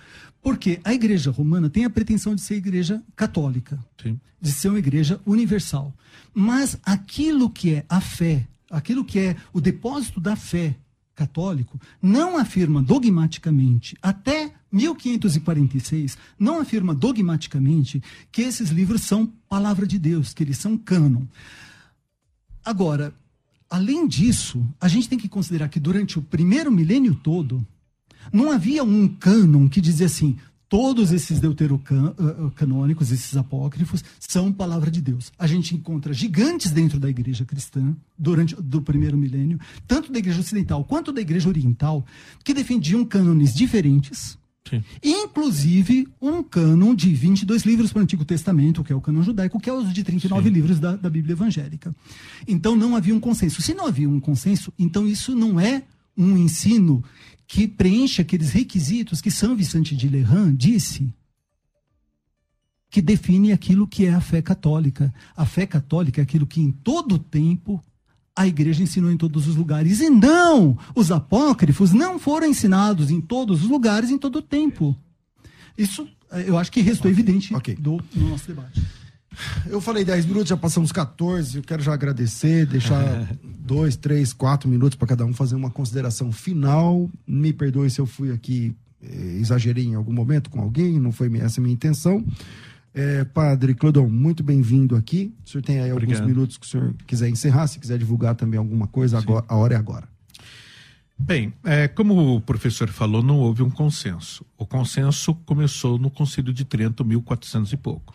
Porque a Igreja Romana tem a pretensão de ser igreja católica, Sim. de ser uma igreja universal. Mas aquilo que é a fé, aquilo que é o depósito da fé católico, não afirma dogmaticamente, até 1546, não afirma dogmaticamente que esses livros são palavra de Deus, que eles são cânon. Agora, além disso, a gente tem que considerar que durante o primeiro milênio todo, não havia um cânon que dizia assim: todos esses deuterocanônicos, esses apócrifos, são palavra de Deus. A gente encontra gigantes dentro da igreja cristã, durante do primeiro milênio, tanto da igreja ocidental quanto da igreja oriental, que defendiam cânones diferentes. Sim. Inclusive um cânon de 22 livros para o Antigo Testamento, que é o cânon judaico, que é os de 39 livros da, da Bíblia evangélica. Então não havia um consenso. Se não havia um consenso, então isso não é um ensino que preenche aqueles requisitos que São Vicente de Lerran disse que define aquilo que é a fé católica. A fé católica é aquilo que em todo tempo a igreja ensinou em todos os lugares. E não, os apócrifos não foram ensinados em todos os lugares, em todo o tempo. Isso eh, eu acho que restou okay. evidente okay. Do, no nosso debate. Eu falei 10 minutos, já passamos 14. Eu quero já agradecer, deixar dois, três, quatro minutos para cada um fazer uma consideração final. Me perdoe se eu fui aqui, eh, exagerei em algum momento com alguém, não foi essa a minha intenção. É, padre Clodon, muito bem-vindo aqui. O senhor tem aí Obrigado. alguns minutos que o senhor quiser encerrar, se quiser divulgar também alguma coisa, agora, a hora é agora. Bem, é, como o professor falou, não houve um consenso. O consenso começou no Concílio de Trento, 1400 e pouco.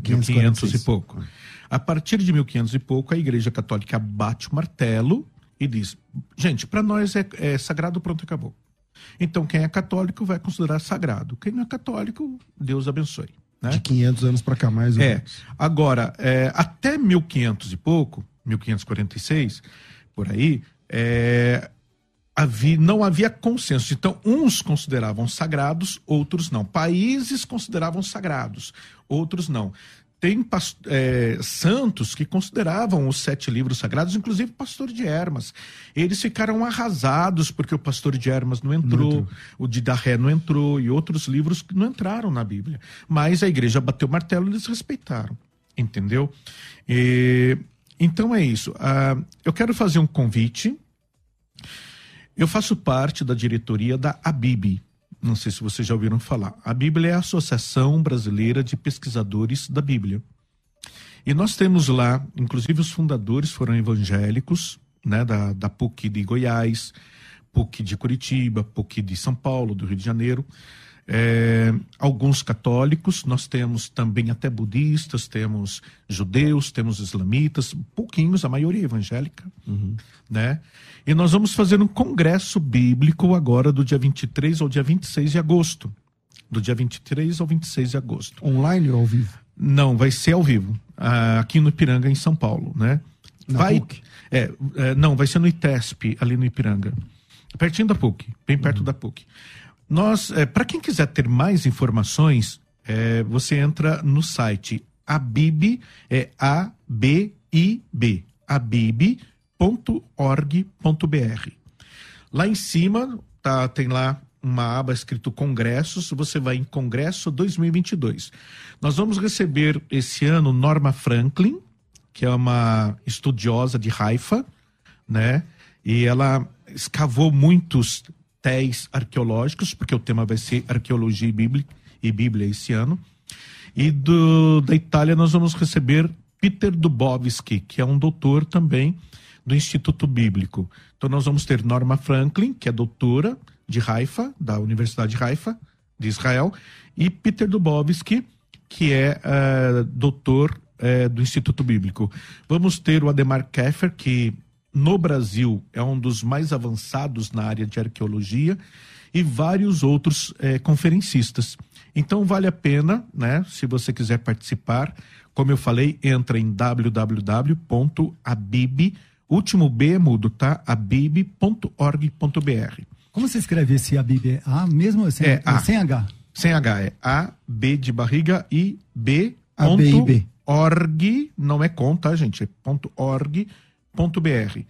1500 e pouco. A partir de 1500 e pouco, a Igreja Católica bate o martelo e diz: gente, para nós é, é sagrado, pronto, acabou. Então, quem é católico vai considerar sagrado. Quem não é católico, Deus abençoe. Né? De 500 anos para cá, mais ou é. menos. Agora, é, até 1500 e pouco, 1546, por aí, é, havia, não havia consenso. Então, uns consideravam sagrados, outros não. Países consideravam sagrados, outros não. Tem é, santos que consideravam os sete livros sagrados, inclusive o pastor de Hermas. Eles ficaram arrasados porque o pastor de Hermas não entrou, o de Darré não entrou e outros livros que não entraram na Bíblia. Mas a igreja bateu o martelo e eles respeitaram. Entendeu? E, então é isso. Uh, eu quero fazer um convite eu faço parte da diretoria da ABIB. Não sei se vocês já ouviram falar. A Bíblia é a Associação Brasileira de Pesquisadores da Bíblia. E nós temos lá, inclusive os fundadores foram evangélicos, né, da, da PUC de Goiás, PUC de Curitiba, PUC de São Paulo, do Rio de Janeiro é, alguns católicos, nós temos também até budistas, temos judeus, temos islamitas, pouquinhos, a maioria evangélica, uhum. né? E nós vamos fazer um congresso bíblico agora do dia 23 ao dia 26 de agosto. Do dia 23 ao 26 de agosto. Online ou ao vivo? Não, vai ser ao vivo, aqui no Ipiranga, em São Paulo, né? Na vai, PUC? É, é, não, vai ser no ITESP, ali no Ipiranga. Pertinho da PUC, bem perto uhum. da PUC. Nós, é, para quem quiser ter mais informações, é, você entra no site abib, é A-B-I-B, abib.org.br. Lá em cima tá, tem lá uma aba escrito Congressos, você vai em Congresso 2022. Nós vamos receber esse ano Norma Franklin, que é uma estudiosa de Haifa, né? E ela escavou muitos hotéis arqueológicos, porque o tema vai ser arqueologia e bíblia, e bíblia esse ano. E do, da Itália nós vamos receber Peter Dubovski, que é um doutor também do Instituto Bíblico. Então nós vamos ter Norma Franklin, que é doutora de Haifa, da Universidade de Haifa, de Israel, e Peter Dubovski, que é uh, doutor uh, do Instituto Bíblico. Vamos ter o Ademar Keffer, que no Brasil é um dos mais avançados na área de arqueologia e vários outros é, conferencistas. Então vale a pena, né? Se você quiser participar, como eu falei, entra em www.abib, último B é mudo, tá? abib.org.br. Como se escreve esse Abib? A mesmo sem, é, a, sem H? Sem H, é A, B de barriga e B. A, B, Org, não é com, tá, gente? É ponto org br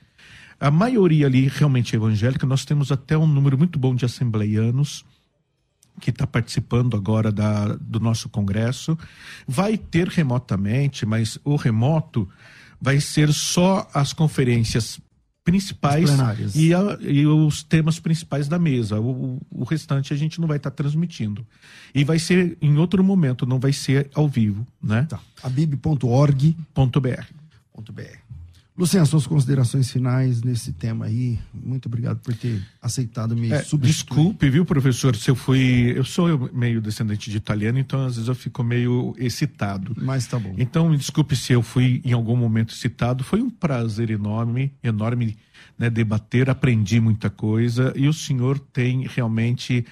A maioria ali realmente é evangélica, nós temos até um número muito bom de assembleianos que está participando agora da, do nosso congresso. Vai ter remotamente, mas o remoto vai ser só as conferências principais e, a, e, os temas principais da mesa. O, o restante a gente não vai estar tá transmitindo. E vai ser em outro momento, não vai ser ao vivo, né? Tá. abib.org.br. Luciano, suas considerações finais nesse tema aí. Muito obrigado por ter aceitado me é, substituir. Desculpe, viu, professor, se eu fui. Eu sou meio descendente de italiano, então às vezes eu fico meio excitado. Mas tá bom. Então, me desculpe se eu fui em algum momento excitado. Foi um prazer enorme, enorme né, debater, aprendi muita coisa e o senhor tem realmente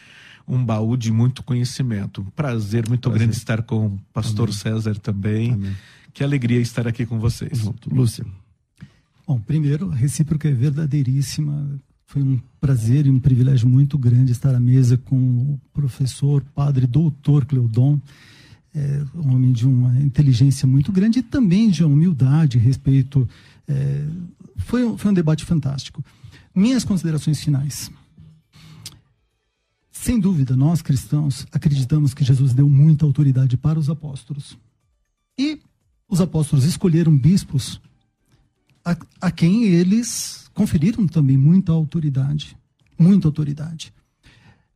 um baú de muito conhecimento. Um prazer muito prazer. grande estar com o pastor Amém. César também. Amém. Que alegria estar aqui com vocês. Lúcia. Bom, primeiro, a recíproca é verdadeiríssima. Foi um prazer e um privilégio muito grande estar à mesa com o professor, padre, doutor Cleudon, é, um homem de uma inteligência muito grande e também de humildade, respeito É, foi, foi um debate fantástico. Minhas considerações finais. Sem dúvida, nós cristãos acreditamos que Jesus deu muita autoridade para os apóstolos. E os apóstolos escolheram bispos a, a quem eles conferiram também muita autoridade. Muita autoridade.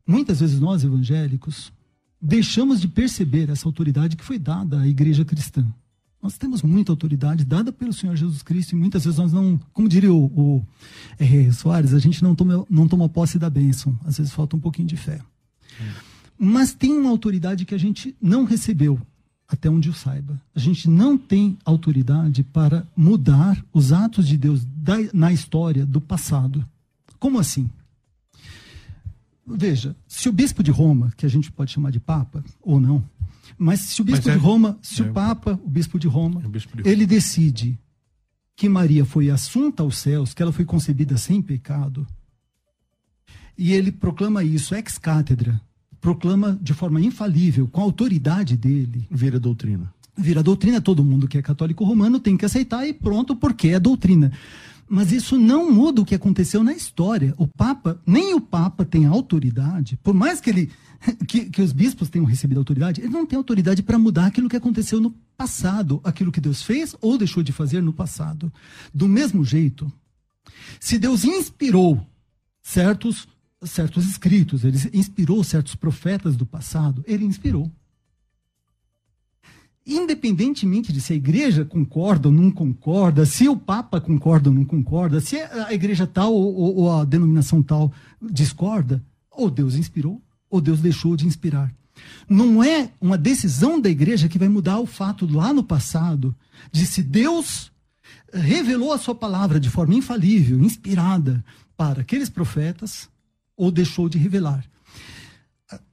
Muitas vezes nós, evangélicos, deixamos de perceber essa autoridade que foi dada à igreja cristã. Nós temos muita autoridade dada pelo Senhor Jesus Cristo e muitas vezes nós não, como diria o, o é, Soares, a gente não toma, não toma posse da bênção. Às vezes falta um pouquinho de fé. É. Mas tem uma autoridade que a gente não recebeu, até onde eu saiba. A gente não tem autoridade para mudar os atos de Deus da, na história do passado. Como assim? Veja, se o bispo de Roma, que a gente pode chamar de papa ou não, mas se o bispo é, de Roma, se é, o Papa, o bispo de Roma, é bispo de ele decide que Maria foi assunta aos céus, que ela foi concebida sem pecado, e ele proclama isso ex cátedra, proclama de forma infalível, com a autoridade dele. Vira doutrina. Vira doutrina, todo mundo que é católico romano tem que aceitar e pronto, porque é doutrina. Mas isso não muda o que aconteceu na história. O Papa, nem o Papa tem autoridade, por mais que ele que, que os bispos tenham recebido autoridade, ele não tem autoridade para mudar aquilo que aconteceu no passado, aquilo que Deus fez ou deixou de fazer no passado. Do mesmo jeito, se Deus inspirou certos certos escritos, ele inspirou certos profetas do passado, ele inspirou. Independentemente de se a igreja concorda ou não concorda, se o Papa concorda ou não concorda, se a igreja tal ou, ou a denominação tal discorda, ou Deus inspirou, ou Deus deixou de inspirar. Não é uma decisão da igreja que vai mudar o fato lá no passado de se Deus revelou a sua palavra de forma infalível, inspirada para aqueles profetas, ou deixou de revelar.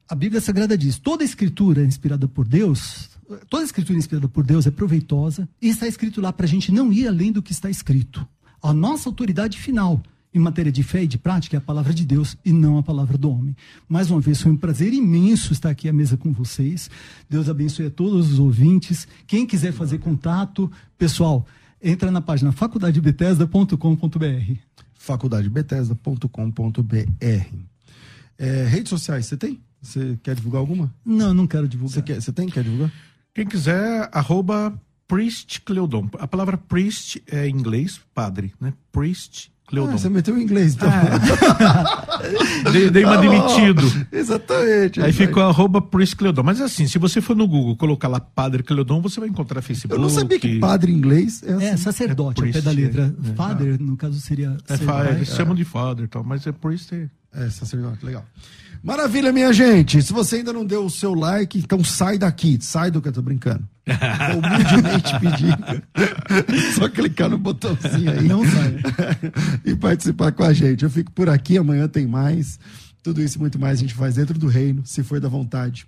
A Bíblia Sagrada diz: toda escritura inspirada por Deus, toda escritura inspirada por Deus é proveitosa, e está escrito lá para a gente não ir além do que está escrito. A nossa autoridade final em matéria de fé e de prática é a palavra de Deus e não a palavra do homem. Mais uma vez, foi um prazer imenso estar aqui à mesa com vocês. Deus abençoe a todos os ouvintes. Quem quiser fazer contato, pessoal, entra na página faculdadebetesda.com.br. faculdadebetesda.com.br. É, redes sociais, você tem? Você quer divulgar alguma? Não, não quero divulgar. Você, quer, você tem? Quer divulgar? Quem quiser, arroba Priest Cleodon. A palavra priest é em inglês, padre, né? Priest Cleodon. Ah, você meteu em inglês, então. Ah. dei, dei uma tá demitido. Exatamente. Aí ficou arroba Priest Cleodon. Mas assim, se você for no Google colocar lá Padre Cleodon, você vai encontrar Facebook. Eu não sabia que padre em inglês é, assim. é sacerdote, é pé da letra. É, father, no caso, seria. É, ser, eles chamam de father, tal, mas é Priest. É, é sacerdote, legal. Maravilha, minha gente. Se você ainda não deu o seu like, então sai daqui. Sai do que eu tô brincando. Vou humildemente pedir. Só clicar no botãozinho aí. Não sai. e participar com a gente. Eu fico por aqui, amanhã tem mais. Tudo isso e muito mais a gente faz dentro do reino, se for da vontade.